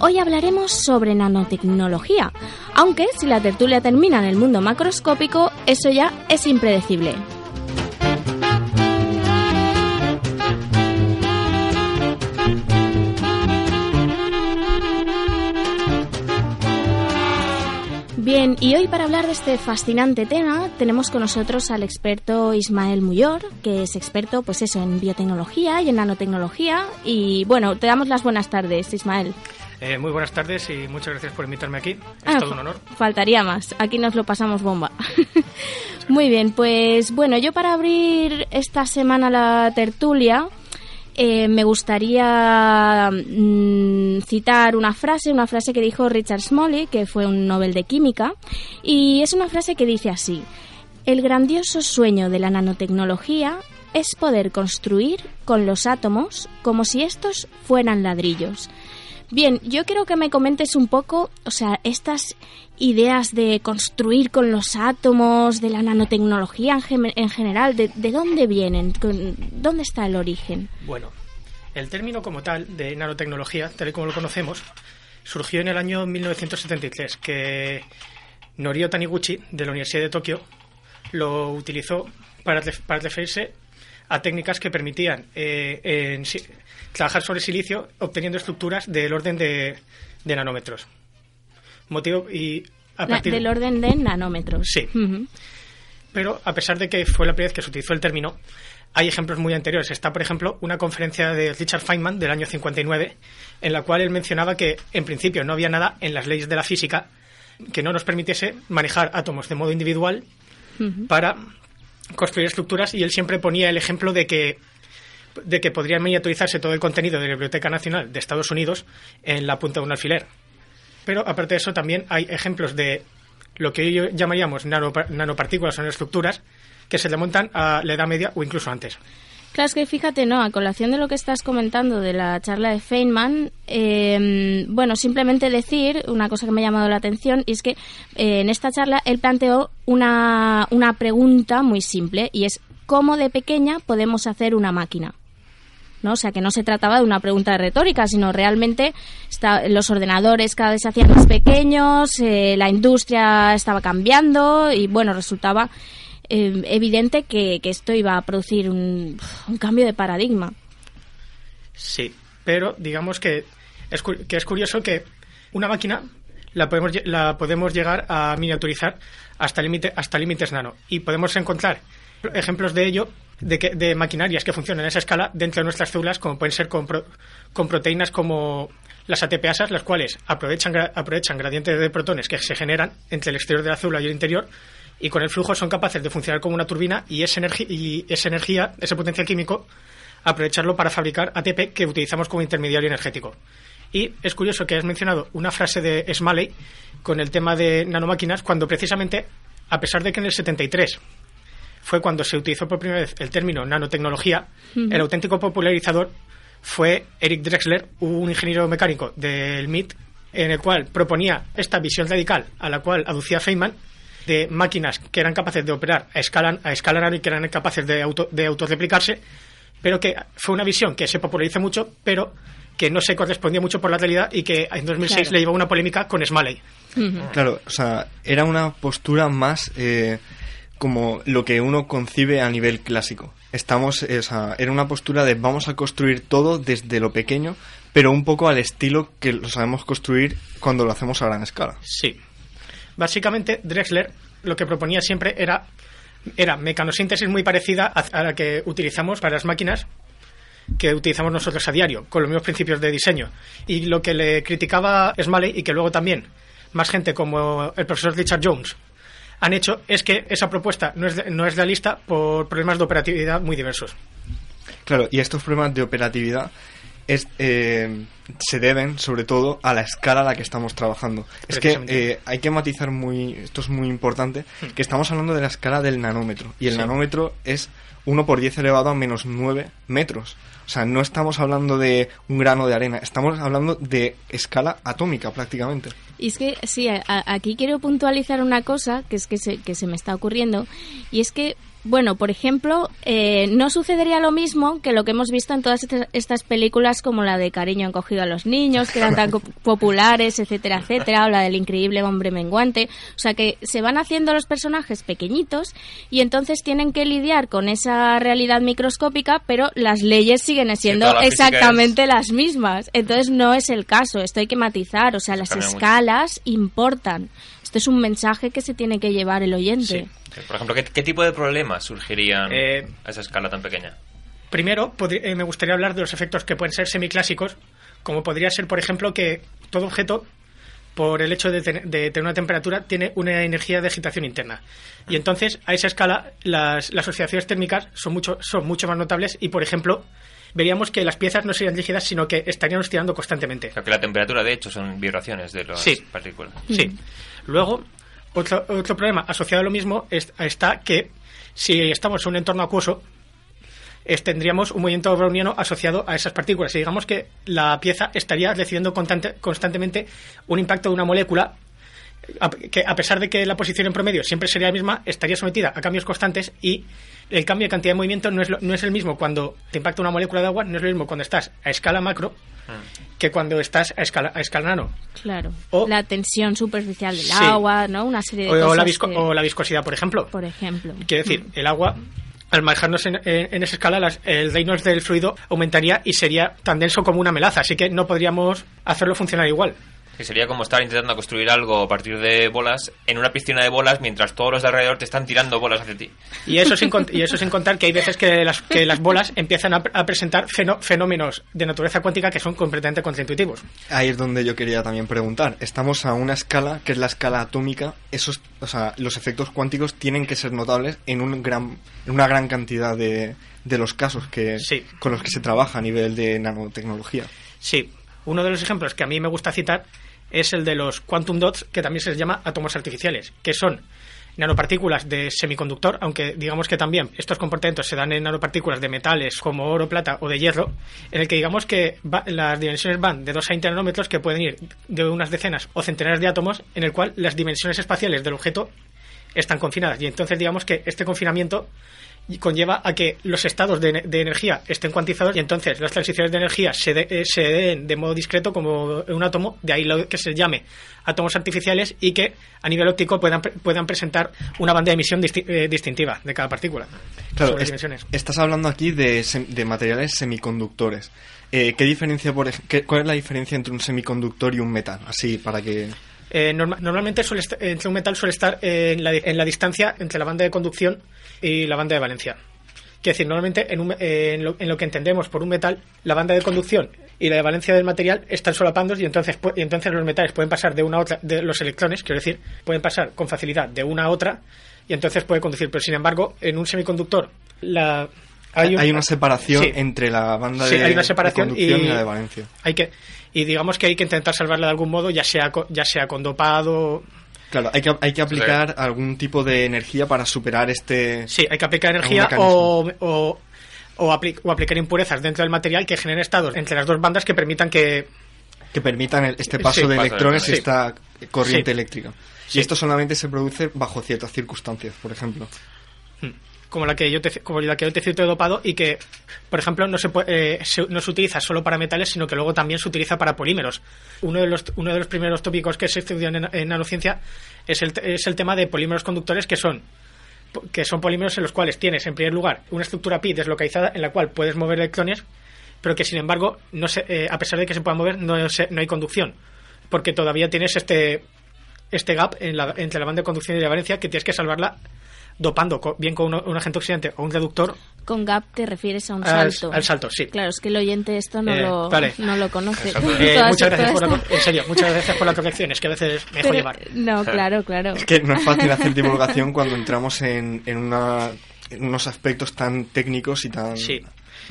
Hoy hablaremos sobre nanotecnología, aunque si la tertulia termina en el mundo macroscópico, eso ya es impredecible. Bien, y hoy para hablar de este fascinante tema tenemos con nosotros al experto Ismael Muyor, que es experto pues eso en biotecnología y en nanotecnología y bueno, te damos las buenas tardes, Ismael. Eh, muy buenas tardes y muchas gracias por invitarme aquí. Es ah, todo un honor. Faltaría más. Aquí nos lo pasamos bomba. *laughs* muy bien, pues bueno, yo para abrir esta semana la tertulia eh, me gustaría mm, citar una frase, una frase que dijo Richard Smalley, que fue un Nobel de Química, y es una frase que dice así, el grandioso sueño de la nanotecnología es poder construir con los átomos como si estos fueran ladrillos. Bien, yo quiero que me comentes un poco, o sea, estas ideas de construir con los átomos, de la nanotecnología en, general, de, dónde vienen? ¿Dónde está el origen? Bueno, el término como tal de nanotecnología, tal y como lo conocemos, surgió en el año 1973, que Norio Taniguchi, de la Universidad de Tokio, lo utilizó para, para referirse a técnicas que permitían eh, en, trabajar sobre silicio obteniendo estructuras del orden de, nanómetros. Motivo y a partir del orden de nanómetros. Sí. Pero a pesar de que fue la primera vez que se utilizó el término, hay ejemplos muy anteriores. Está, por ejemplo, una conferencia de Richard Feynman del año 59, en la cual él mencionaba que, en principio, no había nada en las leyes de la física que no nos permitiese manejar átomos de modo individual para construir estructuras, y él siempre ponía el ejemplo de que de que podría miniaturizarse todo el contenido de la Biblioteca Nacional de Estados Unidos en la punta de un alfiler. Pero aparte de eso también hay ejemplos de lo que yo llamaríamos nanopartículas o nanoestructuras que se montan a la Edad Media o incluso antes. Claro, es que fíjate, ¿no? A colación de lo que estás comentando de la charla de Feynman, eh, bueno, simplemente decir una cosa que me ha llamado la atención y es que eh, en esta charla él planteó una, una pregunta muy simple y es ¿cómo de pequeña podemos hacer una máquina? ¿no? O sea, que no se trataba de una pregunta retórica, sino realmente los ordenadores cada vez se hacían más pequeños, eh, la industria estaba cambiando y, bueno, resultaba eh, evidente que, esto iba a producir un, cambio de paradigma. Sí, pero digamos que es, que es curioso que una máquina la podemos, la podemos llegar a miniaturizar hasta, límite, hasta límites nano y podemos encontrar ejemplos de ello de, que, de maquinarias que funcionan a esa escala dentro de nuestras células, como pueden ser con, con proteínas como las ATPasas, las cuales aprovechan, aprovechan gradientes de protones que se generan entre el exterior de la célula y el interior, y con el flujo son capaces de funcionar como una turbina y esa, y esa energía, ese potencial químico, aprovecharlo para fabricar ATP que utilizamos como intermediario energético. Y es curioso que hayas mencionado una frase de Smalley con el tema de nanomáquinas, cuando precisamente, a pesar de que en el 73 fue cuando se utilizó por primera vez el término nanotecnología. El auténtico popularizador fue Eric Drexler, un ingeniero mecánico del MIT, en el cual proponía esta visión radical a la cual aducía Feynman de máquinas que eran capaces de operar a escala, a escala y que eran capaces de, auto, de autorreplicarse, pero que fue una visión que se popularizó mucho, pero que no se correspondía mucho por la realidad y que en 2006 le llevó una polémica con Smalley. Claro, o sea, era una postura más eh, como lo que uno concibe a nivel clásico. Estamos, o sea, era una postura de vamos a construir todo desde lo pequeño, pero un poco al estilo que lo sabemos construir cuando lo hacemos a gran escala. Sí. Básicamente, Drexler lo que proponía siempre era, era mecanosíntesis muy parecida a la que utilizamos para las máquinas que utilizamos nosotros a diario, con los mismos principios de diseño. Y lo que le criticaba Smalley y que luego también más gente como el profesor Richard Jones han hecho es que esa propuesta no es, no es realista por problemas de operatividad muy diversos. Claro, y estos problemas de operatividad es, eh, se deben sobre todo a la escala a la que estamos trabajando. Es que eh, hay que matizar muy, esto es muy importante, hmm. que estamos hablando de la escala del nanómetro y el nanómetro es 1 por 10 elevado a menos 9 metros. O sea, no estamos hablando de un grano de arena, estamos hablando de escala atómica prácticamente. Y es que, sí, aquí quiero puntualizar una cosa que es que se, que se me está ocurriendo, y es que Bueno, por ejemplo, eh, no sucedería lo mismo que lo que hemos visto en todas este, estas películas como la de Cariño encogido a los niños, que eran tan *laughs* populares, etcétera, etcétera, o la del increíble hombre menguante. O sea que se van haciendo los personajes pequeñitos y entonces tienen que lidiar con esa realidad microscópica, pero las leyes siguen siendo exactamente las mismas. Entonces no es el caso, esto hay que matizar, o sea, las escalas importan. Esto es un mensaje que se tiene que llevar el oyente. Por ejemplo, ¿qué, tipo de problemas surgirían eh, a esa escala tan pequeña? Primero, eh, me gustaría hablar de los efectos que pueden ser semiclásicos, como podría ser, por ejemplo, que todo objeto, por el hecho de, tener una temperatura, tiene una energía de agitación interna. Y entonces, a esa escala, las, las oscilaciones térmicas son mucho, son mucho más notables y, por ejemplo, veríamos que las piezas no serían rígidas, sino que estarían oscilando constantemente. O sea, que la temperatura, de hecho, son vibraciones de las partículas. Sí. Luego, otro, otro problema asociado a lo mismo está que si estamos en un entorno acuoso, tendríamos un movimiento browniano asociado a esas partículas. Y digamos que la pieza estaría recibiendo constantemente un impacto de una molécula que a pesar de que la posición en promedio siempre sería la misma, estaría sometida a cambios constantes y el cambio de cantidad de movimiento no es, no es el mismo cuando te impacta una molécula de agua, no es lo mismo cuando estás a escala macro mm. Que cuando estás a escala, a escala nano. Claro. O, la tensión superficial del agua, ¿no? Una serie de o, cosas. La O la viscosidad, por ejemplo. Por ejemplo. Quiere decir, mm. el agua al manejarnos en, esa escala, el reino del fluido aumentaría y sería tan denso como una melaza, así que no podríamos hacerlo funcionar igual. Que sería como estar intentando construir algo a partir de bolas en una piscina de bolas mientras todos los de alrededor te están tirando bolas hacia ti. Y eso sin, y eso sin contar que hay veces que las, que las bolas empiezan a, presentar fenómenos de naturaleza cuántica que son completamente contraintuitivos. Ahí es donde yo quería también preguntar. Estamos a una escala que es la escala atómica. Esos, o sea, los efectos cuánticos tienen que ser notables en, un gran, en una gran cantidad de, de los casos que, con los que se trabaja a nivel de nanotecnología. Sí, uno de los ejemplos que a mí me gusta citar es el de los quantum dots, que también se les llama átomos artificiales, que son nanopartículas de semiconductor, aunque digamos que también estos comportamientos se dan en nanopartículas de metales como oro, plata o de hierro, en el que digamos que las dimensiones van de 2 a 20 nanómetros, que pueden ir de unas decenas o centenares de átomos, en el cual las dimensiones espaciales del objeto están confinadas. Y entonces digamos que este confinamiento conlleva a que los estados de, energía estén cuantizados y entonces las transiciones de energía se, eh, se den de modo discreto como un átomo, de ahí lo que se llame átomos artificiales y que a nivel óptico puedan, puedan presentar una banda de emisión eh, distintiva de cada partícula. Claro, estás hablando aquí de, de materiales semiconductores. Eh, ¿qué diferencia, por, qué, ¿Cuál es la diferencia entre un semiconductor y un metal? Así, para que... normalmente suele entre un metal suele estar en la, en la distancia entre la banda de conducción y la banda de valencia. Quiere decir, normalmente en, lo, que entendemos por un metal, la banda de conducción y la de valencia del material están solapandos y entonces, y entonces los metales pueden pasar de una a otra, de los electrones, quiero decir, pueden pasar con facilidad de una a otra y entonces puede conducir. Pero sin embargo, en un semiconductor, la, hay, una separación entre la banda de, conducción y, la de valencia. Hay que, y digamos que hay que intentar salvarla de algún modo, ya sea, ya sea con dopado. Claro, hay que, hay que aplicar algún tipo de energía para superar este... Sí, hay que aplicar energía o, o, o, aplicar impurezas dentro del material que generen estados entre las dos bandas que permitan que... Que permitan este paso de electrones y esta corriente eléctrica. Y esto solamente se produce bajo ciertas circunstancias, por ejemplo. Como la que yo te, como la que yo te cito de dopado y que, por ejemplo, no se, puede, eh, no se utiliza solo para metales, sino que luego también se utiliza para polímeros. Uno de los, uno de los primeros tópicos que se estudian en, nanociencia es el, es el tema de polímeros conductores que son que son polímeros en los cuales tienes, en primer lugar, una estructura pi deslocalizada en la cual puedes mover electrones, pero que, sin embargo, no se, eh, a pesar de que se puedan mover, no, no hay conducción, porque todavía tienes este, este gap en la, entre la banda de conducción y la valencia que tienes que salvarla dopando bien con un, agente oxidante o un reductor. Con GAP te refieres a un salto. Al salto, sí. Claro, es que el oyente esto no, eh, lo, no lo conoce. *laughs* Eh, muchas gracias por la, en serio, muchas gracias por la corrección. Es que a veces me dejo llevar. No, claro, claro. Es que no es fácil hacer *laughs* divulgación cuando entramos en, en, una, en unos aspectos tan técnicos y tan... Sí.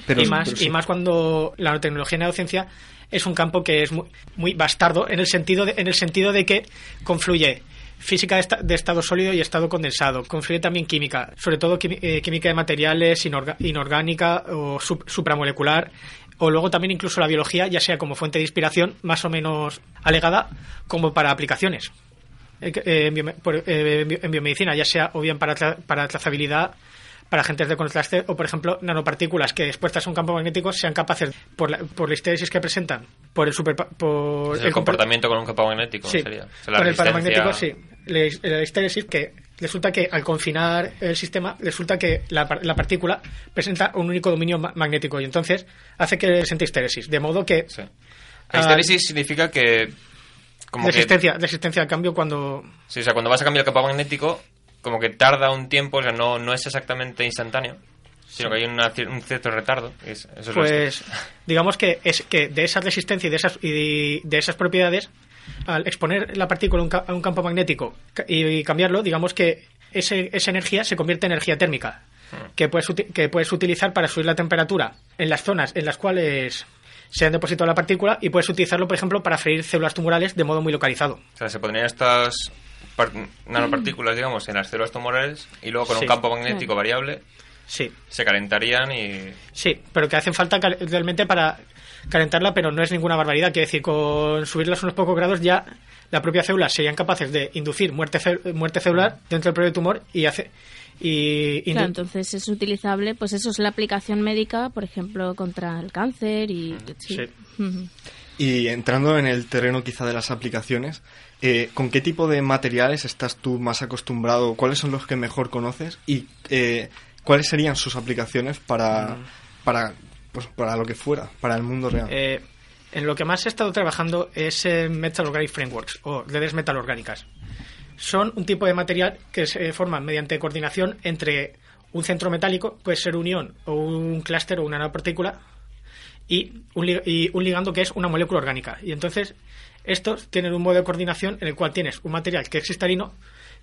Pero, y, más, y más cuando la tecnología y la docencia es un campo que es muy, muy bastardo en el sentido de, en el sentido de que confluye física de estado sólido y estado condensado. Confluye también química, sobre todo eh, química de materiales, inorgánica o supramolecular, o luego también incluso la biología, ya sea como fuente de inspiración más o menos alegada, como para aplicaciones. Eh, eh, en, biomedicina, ya sea o bien para, para trazabilidad, para agentes de contraste o, por ejemplo, nanopartículas que expuestas a un campo magnético sean capaces, por la, por la histéresis que presentan, por el super, por el, comportamiento con un campo magnético, sí, sería. con el paramagnético, sí. La histéresis que resulta que al confinar el sistema, resulta que la, la partícula presenta un único dominio magnético y entonces hace que presente histéresis. De modo que. Sí. La histéresis significa que. Como resistencia, que... resistencia al cambio cuando. Sí, o sea, cuando vas a cambiar el campo magnético, como que tarda un tiempo, o sea, no, no es exactamente instantáneo, sino que hay un cierto retardo. eso pues, *laughs* digamos que, es que de esa resistencia y de esas, y de esas propiedades al exponer la partícula a un campo magnético y cambiarlo, digamos que ese, esa energía se convierte en energía térmica, hmm. que puedes, que puedes utilizar para subir la temperatura en las zonas en las cuales se han depositado la partícula y puedes utilizarlo, por ejemplo, para freír células tumorales de modo muy localizado. O sea, se pondrían estas nanopartículas, digamos, en las células tumorales y luego con un campo magnético variable sí. se calentarían y... Sí, pero que hacen falta realmente para calentarla, pero no es ninguna barbaridad. Quiere decir, con subirlas unos pocos grados ya la propia célula serían capaces de inducir muerte, muerte celular dentro del propio tumor y hace y, entonces es utilizable, pues eso es la aplicación médica, por ejemplo, contra el cáncer y... Sí. Y entrando en el terreno quizá de las aplicaciones, eh, ¿con qué tipo de materiales estás tú más acostumbrado? ¿Cuáles son los que mejor conoces? ¿Y eh, cuáles serían sus aplicaciones para, para pues para lo que fuera, para el mundo real. Eh, en lo que más he estado trabajando es en Metal Organic Frameworks o redes metal orgánicas. Son un tipo de material que se forman mediante coordinación entre un centro metálico, puede ser un ion o un clúster o una nanopartícula, y un, y un ligando que es una molécula orgánica. Y entonces estos tienen un modo de coordinación en el cual tienes un material que es cristalino,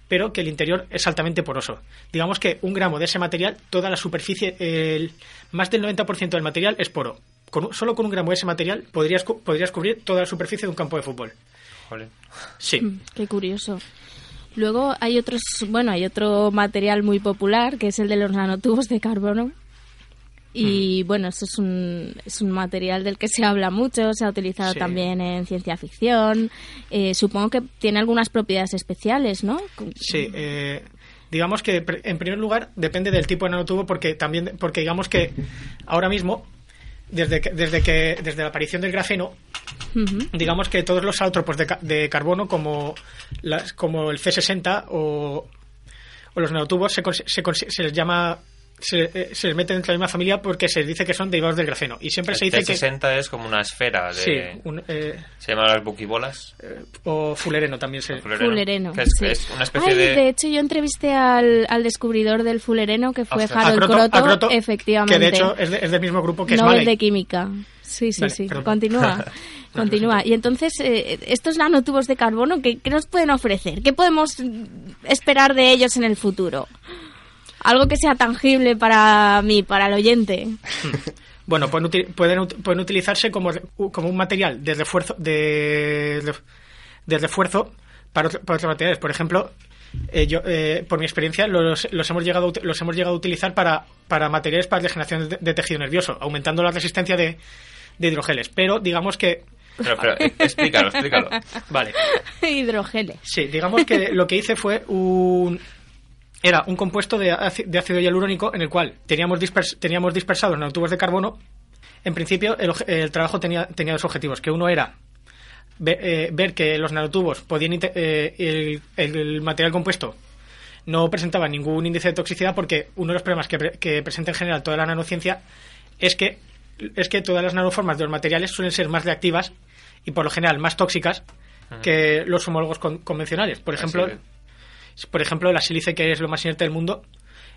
pero que el interior es altamente poroso. Digamos que un gramo de ese material, toda la superficie, el, más del 90% del material es poro. Con, solo con un gramo de ese material podrías, podrías cubrir toda la superficie de un campo de fútbol. Sí. Mm, qué curioso. Luego hay otros, bueno, hay otro material muy popular que es el de los nanotubos de carbono, y bueno, eso es un, es un material del que se habla mucho, se ha utilizado también en ciencia ficción. Eh, supongo que tiene algunas propiedades especiales, ¿no? Sí, eh, digamos que en primer lugar depende del tipo de nanotubo porque también porque digamos que ahora mismo desde que, desde que desde la aparición del grafeno digamos que todos los alótropos de, de carbono como las como el C60 o, o los nanotubos se, se, se les llama se, eh, se, les mete dentro de la misma familia porque se dice que son derivados del grafeno. Y siempre se dice T60 que. 60 es como una esfera de. Sí, eh, se llaman las buquibolas. Eh, o fulereno también se. Fulereno. que es, una especie de... de. hecho, yo entrevisté al, al descubridor del fulereno que fue Harold Croto, efectivamente. Que de hecho es, del mismo grupo que Nobel es de Química. Sí, sí, sí. Continúa. *laughs* Continúa. Y entonces, eh, estos nanotubos de carbono, ¿qué, ¿qué nos pueden ofrecer? ¿Qué podemos esperar de ellos en el futuro? Algo que sea tangible para mí, para el oyente. *laughs* Bueno, pueden, pueden, pueden, utilizarse como, como un material de refuerzo, de, de refuerzo para, para, otros materiales. Por ejemplo, eh, yo, eh, por mi experiencia, los, los, hemos llegado, los hemos llegado a utilizar para, para materiales para regeneración de, de tejido nervioso, aumentando la resistencia de, de hidrogeles. Pero digamos que pero, pero, eh, explícalo, explícalo. *laughs* Vale. *laughs* Hidrogeles. Sí, digamos que lo que hice fue un, era un compuesto de, ácido hialurónico en el cual teníamos, dispers, teníamos dispersados nanotubos de carbono. En principio, el, trabajo tenía, tenía, dos objetivos, que uno era eh, ver, que los nanotubos podían... Eh, el, material compuesto no presentaba ningún índice de toxicidad porque uno de los problemas que, presenta en general toda la nanociencia es que, es que todas las nanoformas de los materiales suelen ser más reactivas y por lo general más tóxicas que los homólogos convencionales. Por ejemplo, por ejemplo, la sílice, que es lo más inerte del mundo,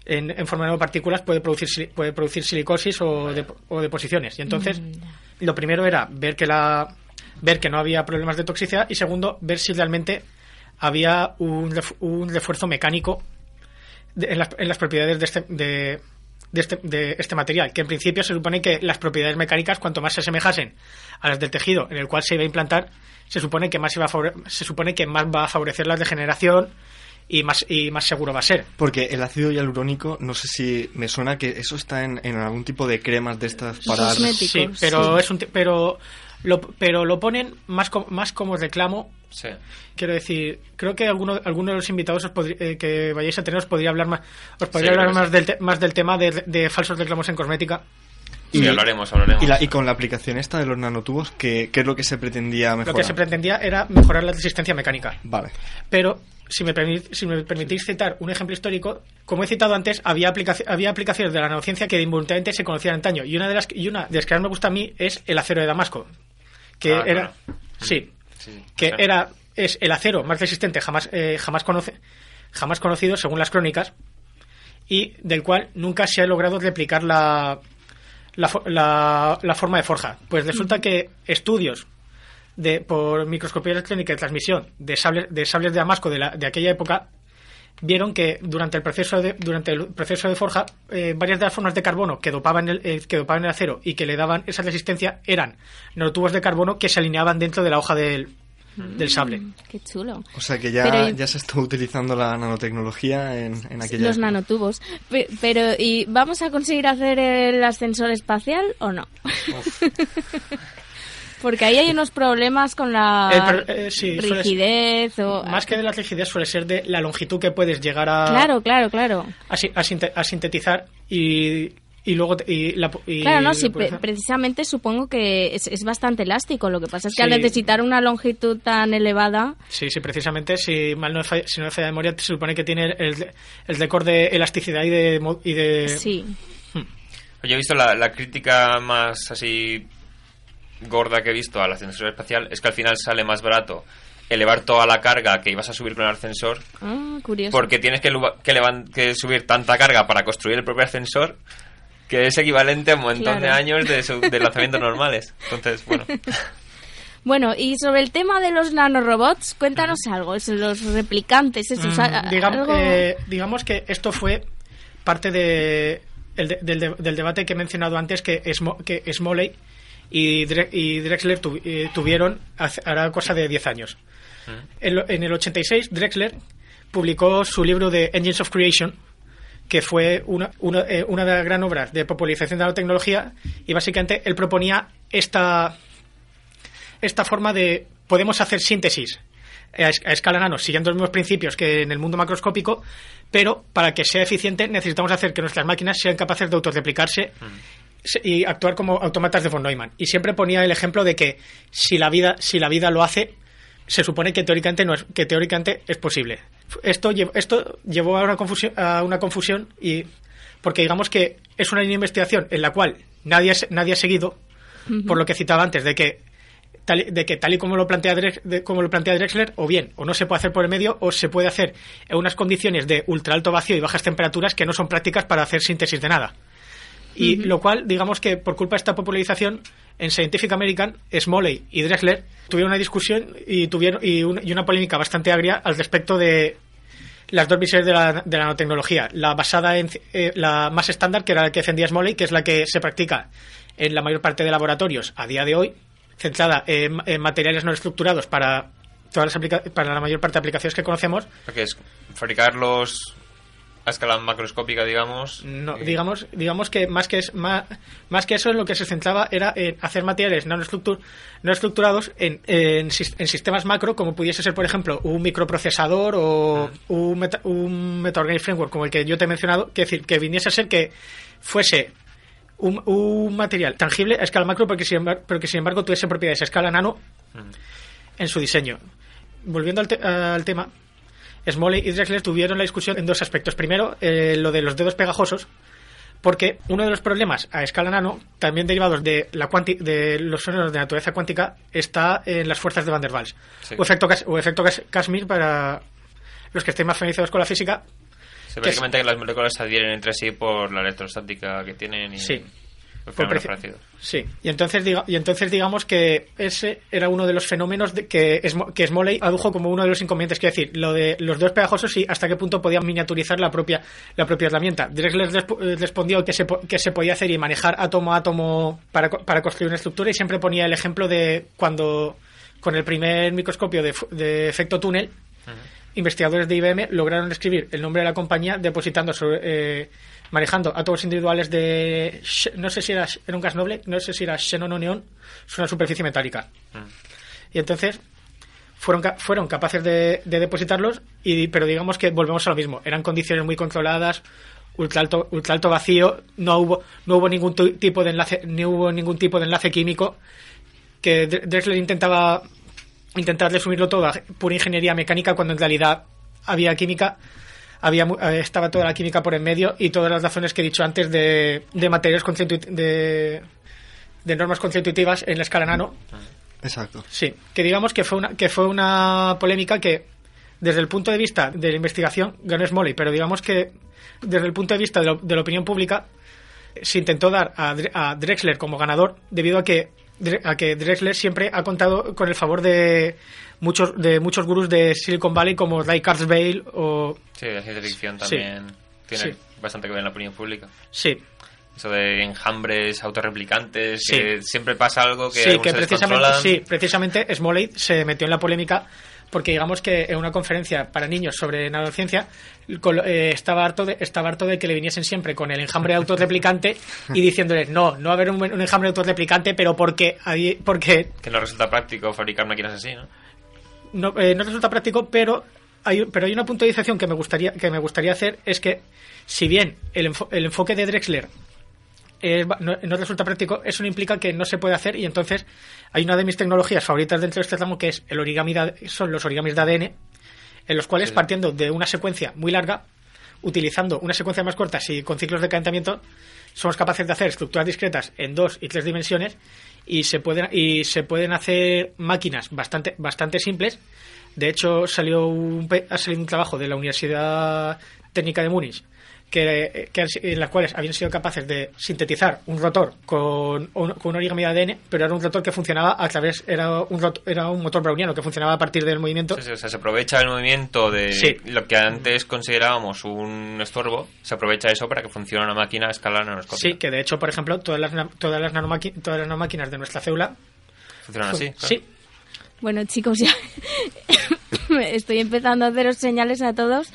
en, forma de nanopartículas puede producir, puede producir silicosis o, deposiciones. Y entonces, mm, lo primero era ver que, la, ver que no había problemas de toxicidad y segundo, ver si realmente había un, un refuerzo mecánico en, las, propiedades de este, de, este, de este material, que en principio se supone que las propiedades mecánicas, cuanto más se asemejasen a las del tejido en el cual se iba a implantar, se supone que más, se supone que más va a favorecer la degeneración, y más, y más seguro va a ser. Porque el ácido hialurónico, no sé si me suena que eso está en, en algún tipo de cremas de estas para... Sí, pero, Es un, pero pero lo ponen más, más como reclamo. Sí. Quiero decir, creo que alguno, alguno de los invitados eh, que vayáis a tener os podría hablar más, os podría hablar más, del más del tema de, falsos reclamos en cosmética. Y, hablaremos, hablaremos. Y, con la aplicación esta de los nanotubos, ¿qué, ¿qué, es lo que se pretendía mejorar? Lo que se pretendía era mejorar la resistencia mecánica. Vale. Pero si me, si me permitís citar un ejemplo histórico, como he citado antes, había, había aplicaciones de la nanociencia que involuntariamente se conocían antaño. Y una de las, y una de las que más me gusta a mí es el acero de Damasco. Que ah, era. Sí, Que era. Es el acero más resistente jamás, eh, jamás, conoce, jamás conocido, según las crónicas. Y del cual nunca se ha logrado replicar la, la, la forma de forja. Pues resulta que estudios de, por microscopía electrónica de transmisión de sables de, sables de Damasco de, la, de aquella época vieron que durante el proceso de, durante el proceso de forja eh, varias de las formas de carbono que dopaban el, eh, que dopaban el acero y que le daban esa resistencia eran nanotubos de carbono que se alineaban dentro de la hoja del, del sable. Mm, qué chulo. O sea que ya, ya se está utilizando la nanotecnología en, en aquella Los nanotubos. Pero, ¿y vamos a conseguir hacer el ascensor espacial o no? *laughs* Porque ahí hay unos problemas con la eh, rigidez. o, más que de la rigidez, suele ser de la longitud que puedes llegar a. Claro, claro, claro. A, sintetizar y, y luego y la, claro no sí precisamente supongo que es, bastante elástico lo que pasa es que al necesitar una longitud tan elevada sí sí precisamente si mal no falla, si no falla de memoria se supone que tiene el, el récord de elasticidad y de, y de... sí hmm. yo he visto la, la crítica más así gorda que he visto al ascensor espacial es que al final sale más barato elevar toda la carga que ibas a subir con el ascensor. Ah, curioso. Porque tienes que, que, que, subir tanta carga para construir el propio ascensor que es equivalente a un montón de años de, de lanzamientos normales. Entonces, bueno. *laughs* Bueno, y sobre el tema de los nanorobots, cuéntanos algo, los replicantes, esos, mm, digamos, eh, digamos que esto fue parte de, del, debate que he mencionado antes, que, es, que Smoley y, Drexler eh, tuvieron hará cosa de 10 años. En, el 86, Drexler publicó su libro de Engines of Creation, que fue una, una, eh, una de las gran obras de popularización de la tecnología, y básicamente él proponía esta, esta forma de podemos hacer síntesis a, escala nano, siguiendo los mismos principios que en el mundo macroscópico, pero para que sea eficiente necesitamos hacer que nuestras máquinas sean capaces de autorreplicarse y actuar como autómatas de von Neumann. Y siempre ponía el ejemplo de que si la vida, si la vida lo hace, se supone que teóricamente no es, que teóricamente es posible. Esto, esto llevó a una confusión, a una confusión y porque digamos que es una línea de investigación en la cual nadie, nadie ha seguido, por lo que citaba antes, de que tal, de que tal y como lo plantea como lo plantea Drexler, o bien, o no se puede hacer por el medio, o se puede hacer en unas condiciones de ultra alto vacío y bajas temperaturas que no son prácticas para hacer síntesis de nada. Y lo cual, digamos que por culpa de esta popularización, en Scientific American, Smalley y Drexler tuvieron una discusión y tuvieron y, una polémica bastante agria al respecto de las dos visiones de la, de la nanotecnología. La basada en eh, la más estándar, que era la que defendía Smalley, que es la que se practica en la mayor parte de laboratorios a día de hoy, centrada en, materiales no estructurados para todas las para la mayor parte de aplicaciones que conocemos. Que es fabricar los a escala macroscópica, digamos. No, digamos, digamos que más que es más, más que eso en lo que se centraba era en hacer materiales no, no estructurados en, en, sistemas macro, como pudiese ser, por ejemplo, un microprocesador o mm. un, meta, un MetaOrganic Framework, como el que yo te he mencionado, que decir, que viniese a ser que fuese un, un material tangible a escala macro, porque sin embargo, pero que sin embargo tuviese propiedades a escala nano mm. en su diseño. Volviendo al, al tema, Smalley y Drexler tuvieron la discusión en dos aspectos. Primero, eh, lo de los dedos pegajosos, porque uno de los problemas a escala nano, también derivados de, la de los fenómenos de naturaleza cuántica, está en las fuerzas de Van der Waals. O efecto, o efecto para los que estén más familiarizados con la física. Sí, básicamente que, las moléculas se adhieren entre sí por la electrostática que tienen y... Sí, Sí, y entonces, diga, y entonces digamos que ese era uno de los fenómenos de que, que Smoley adujo como uno de los inconvenientes, que decir, lo de los dos pegajosos y hasta qué punto podían miniaturizar la propia, la propia herramienta. Drexler respondió que se, que se podía hacer y manejar átomo a átomo para, para construir una estructura y siempre ponía el ejemplo de cuando con el primer microscopio de, efecto túnel, investigadores de IBM lograron escribir el nombre de la compañía depositando sobre, eh, manejando átomos individuales de, no sé si era, era un gas noble, no sé si era xenón o neón, sobre una superficie metálica. Mm. Y entonces fueron, fueron capaces de, depositarlos, y, pero digamos que volvemos a lo mismo. Eran condiciones muy controladas, ultra alto, ultra alto vacío, no hubo, no hubo ningún tipo de enlace, ni hubo ningún tipo de enlace químico que Drexler intentaba intentar resumirlo todo a pura ingeniería mecánica cuando en realidad había química había eh, estaba toda la química por en medio y todas las razones que he dicho antes de, de materiales de, de normas constitutivas en la escala nano. Exacto. Sí que digamos que fue una que fue una polémica que desde el punto de vista de la investigación ganó Smalley pero digamos que desde el punto de vista de, la opinión pública se intentó dar a, a Drexler como ganador debido a que a que Drexler siempre ha contado con el favor de muchos de muchos gurús de Silicon Valley como Ray Kurzweil o sí la ciencia ficción también tiene bastante que ver en la opinión pública. Sí. Eso de enjambres autorreplicantes que siempre pasa algo que sí que precisamente sí precisamente Smollett se metió en la polémica porque digamos que en una conferencia para niños sobre neurociencia eh, estaba, harto de, estaba harto de que le viniesen siempre con el enjambre *laughs* autorreplicante y diciéndoles, no, no va a haber un, enjambre autorreplicante, pero porque, porque... Que no resulta práctico fabricar máquinas así, ¿no? No, eh, no resulta práctico, pero hay, pero hay una puntualización que me gustaría, que me gustaría hacer, es que si bien el, el enfoque de Drexler no, resulta práctico, eso no implica que no se puede hacer y entonces hay una de mis tecnologías favoritas dentro de este ramo que es el origami son los origamis de ADN, en los cuales partiendo de una secuencia muy larga, utilizando una secuencia más corta y con ciclos de calentamiento, somos capaces de hacer estructuras discretas en dos y tres dimensiones y se pueden y se pueden hacer máquinas bastante bastante simples. De hecho, salió un, ha salido un trabajo de la Universidad Técnica de Múnich que, en las cuales habían sido capaces de sintetizar un rotor con, un, con un origami de ADN, pero era un rotor que funcionaba a través, era un, era un motor browniano que funcionaba a partir del movimiento. o sea, se aprovecha el movimiento de lo que antes considerábamos un estorbo, se aprovecha eso para que funcione una máquina a escala nanoscópica. Sí, que de hecho, por ejemplo, todas las, todas las, todas las nanomáquinas de nuestra célula funcionan así. Sí. Bueno, chicos, ya *coughs* estoy empezando a haceros señales a todos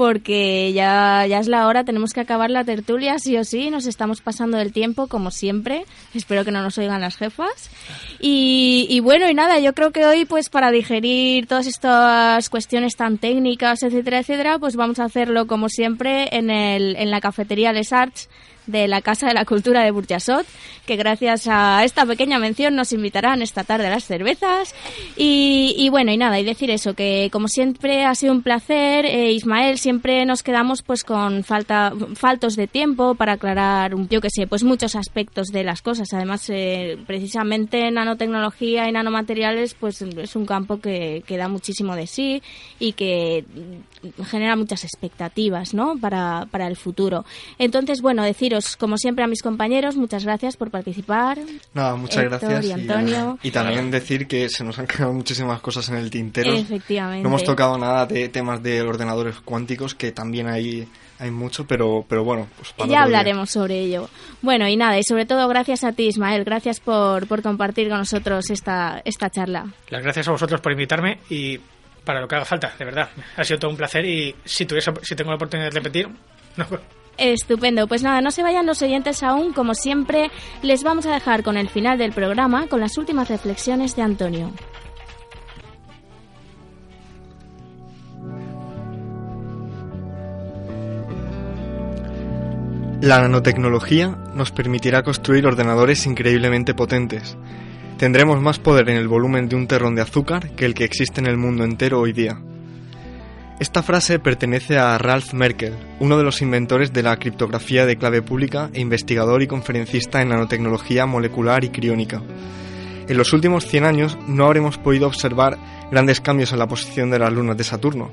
porque ya, ya es la hora, tenemos que acabar la tertulia, sí o sí, nos estamos pasando el tiempo como siempre, espero que no nos oigan las jefas. Y, bueno, y nada, yo creo que hoy pues para digerir todas estas cuestiones tan técnicas, etcétera, etcétera, pues vamos a hacerlo como siempre en, el, en la cafetería Les Arts de la Casa de la Cultura de Burjasot, que gracias a esta pequeña mención nos invitarán esta tarde a las cervezas. Y, bueno, y nada, y decir eso, que como siempre ha sido un placer, eh, Ismael, siempre nos quedamos pues con falta, faltos de tiempo para aclarar, yo que sé, pues muchos aspectos de las cosas. Además, eh, precisamente nanotecnología y nanomateriales, pues es un campo que, que da muchísimo de sí y que genera muchas expectativas, ¿no? Para, para el futuro. Entonces, bueno, deciros, como siempre, a mis compañeros, muchas gracias por participar. Nada, muchas gracias. Y, Antonio. Y, también decir que se nos han quedado muchísimas cosas en el tintero. Efectivamente. No hemos tocado nada de temas de ordenadores cuánticos, que también hay, hay mucho, pero, pero bueno. Pues ya hablaremos sobre ello. Bueno, y nada, y sobre todo gracias a ti, Ismael. Gracias por, por compartir con nosotros esta, esta charla. Las gracias a vosotros por invitarme y para lo que haga falta, de verdad. Ha sido todo un placer y si, tuviese, si tengo la oportunidad de repetir, no. Estupendo, pues nada, no se vayan los oyentes aún, como siempre, les vamos a dejar con el final del programa con las últimas reflexiones de Antonio. La nanotecnología nos permitirá construir ordenadores increíblemente potentes Tendremos más poder en el volumen de un terrón de azúcar que el que existe en el mundo entero hoy día. Esta frase pertenece a Ralph Merkel, uno de los inventores de la criptografía de clave pública e investigador y conferencista en nanotecnología molecular y criónica. En los últimos 100 años no habremos podido observar grandes cambios en la posición de las lunas de Saturno.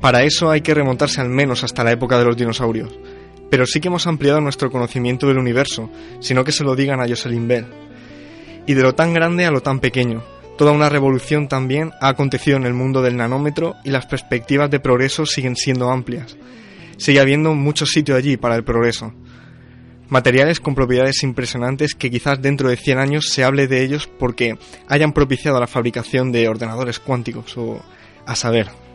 Para eso hay que remontarse al menos hasta la época de los dinosaurios. Pero sí que hemos ampliado nuestro conocimiento del universo, sino que se lo digan a Jocelyn Bell, y de lo tan grande a lo tan pequeño. Toda una revolución también ha acontecido en el mundo del nanómetro y las perspectivas de progreso siguen siendo amplias. Sigue habiendo mucho sitio allí para el progreso. Materiales con propiedades impresionantes que quizás dentro de 100 años se hable de ellos porque hayan propiciado la fabricación de ordenadores cuánticos o a saber.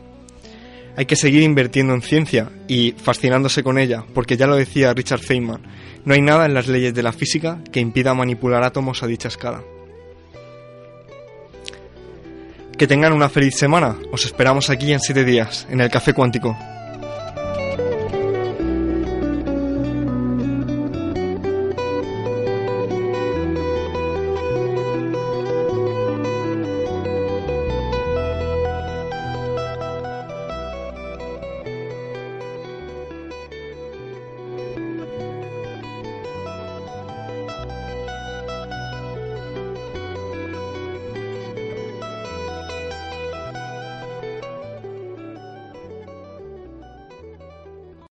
Hay que seguir invirtiendo en ciencia y fascinándose con ella, porque ya lo decía Richard Feynman, no hay nada en las leyes de la física que impida manipular átomos a dicha escala. Que tengan una feliz semana. Os esperamos aquí en siete días, en el Café Cuántico.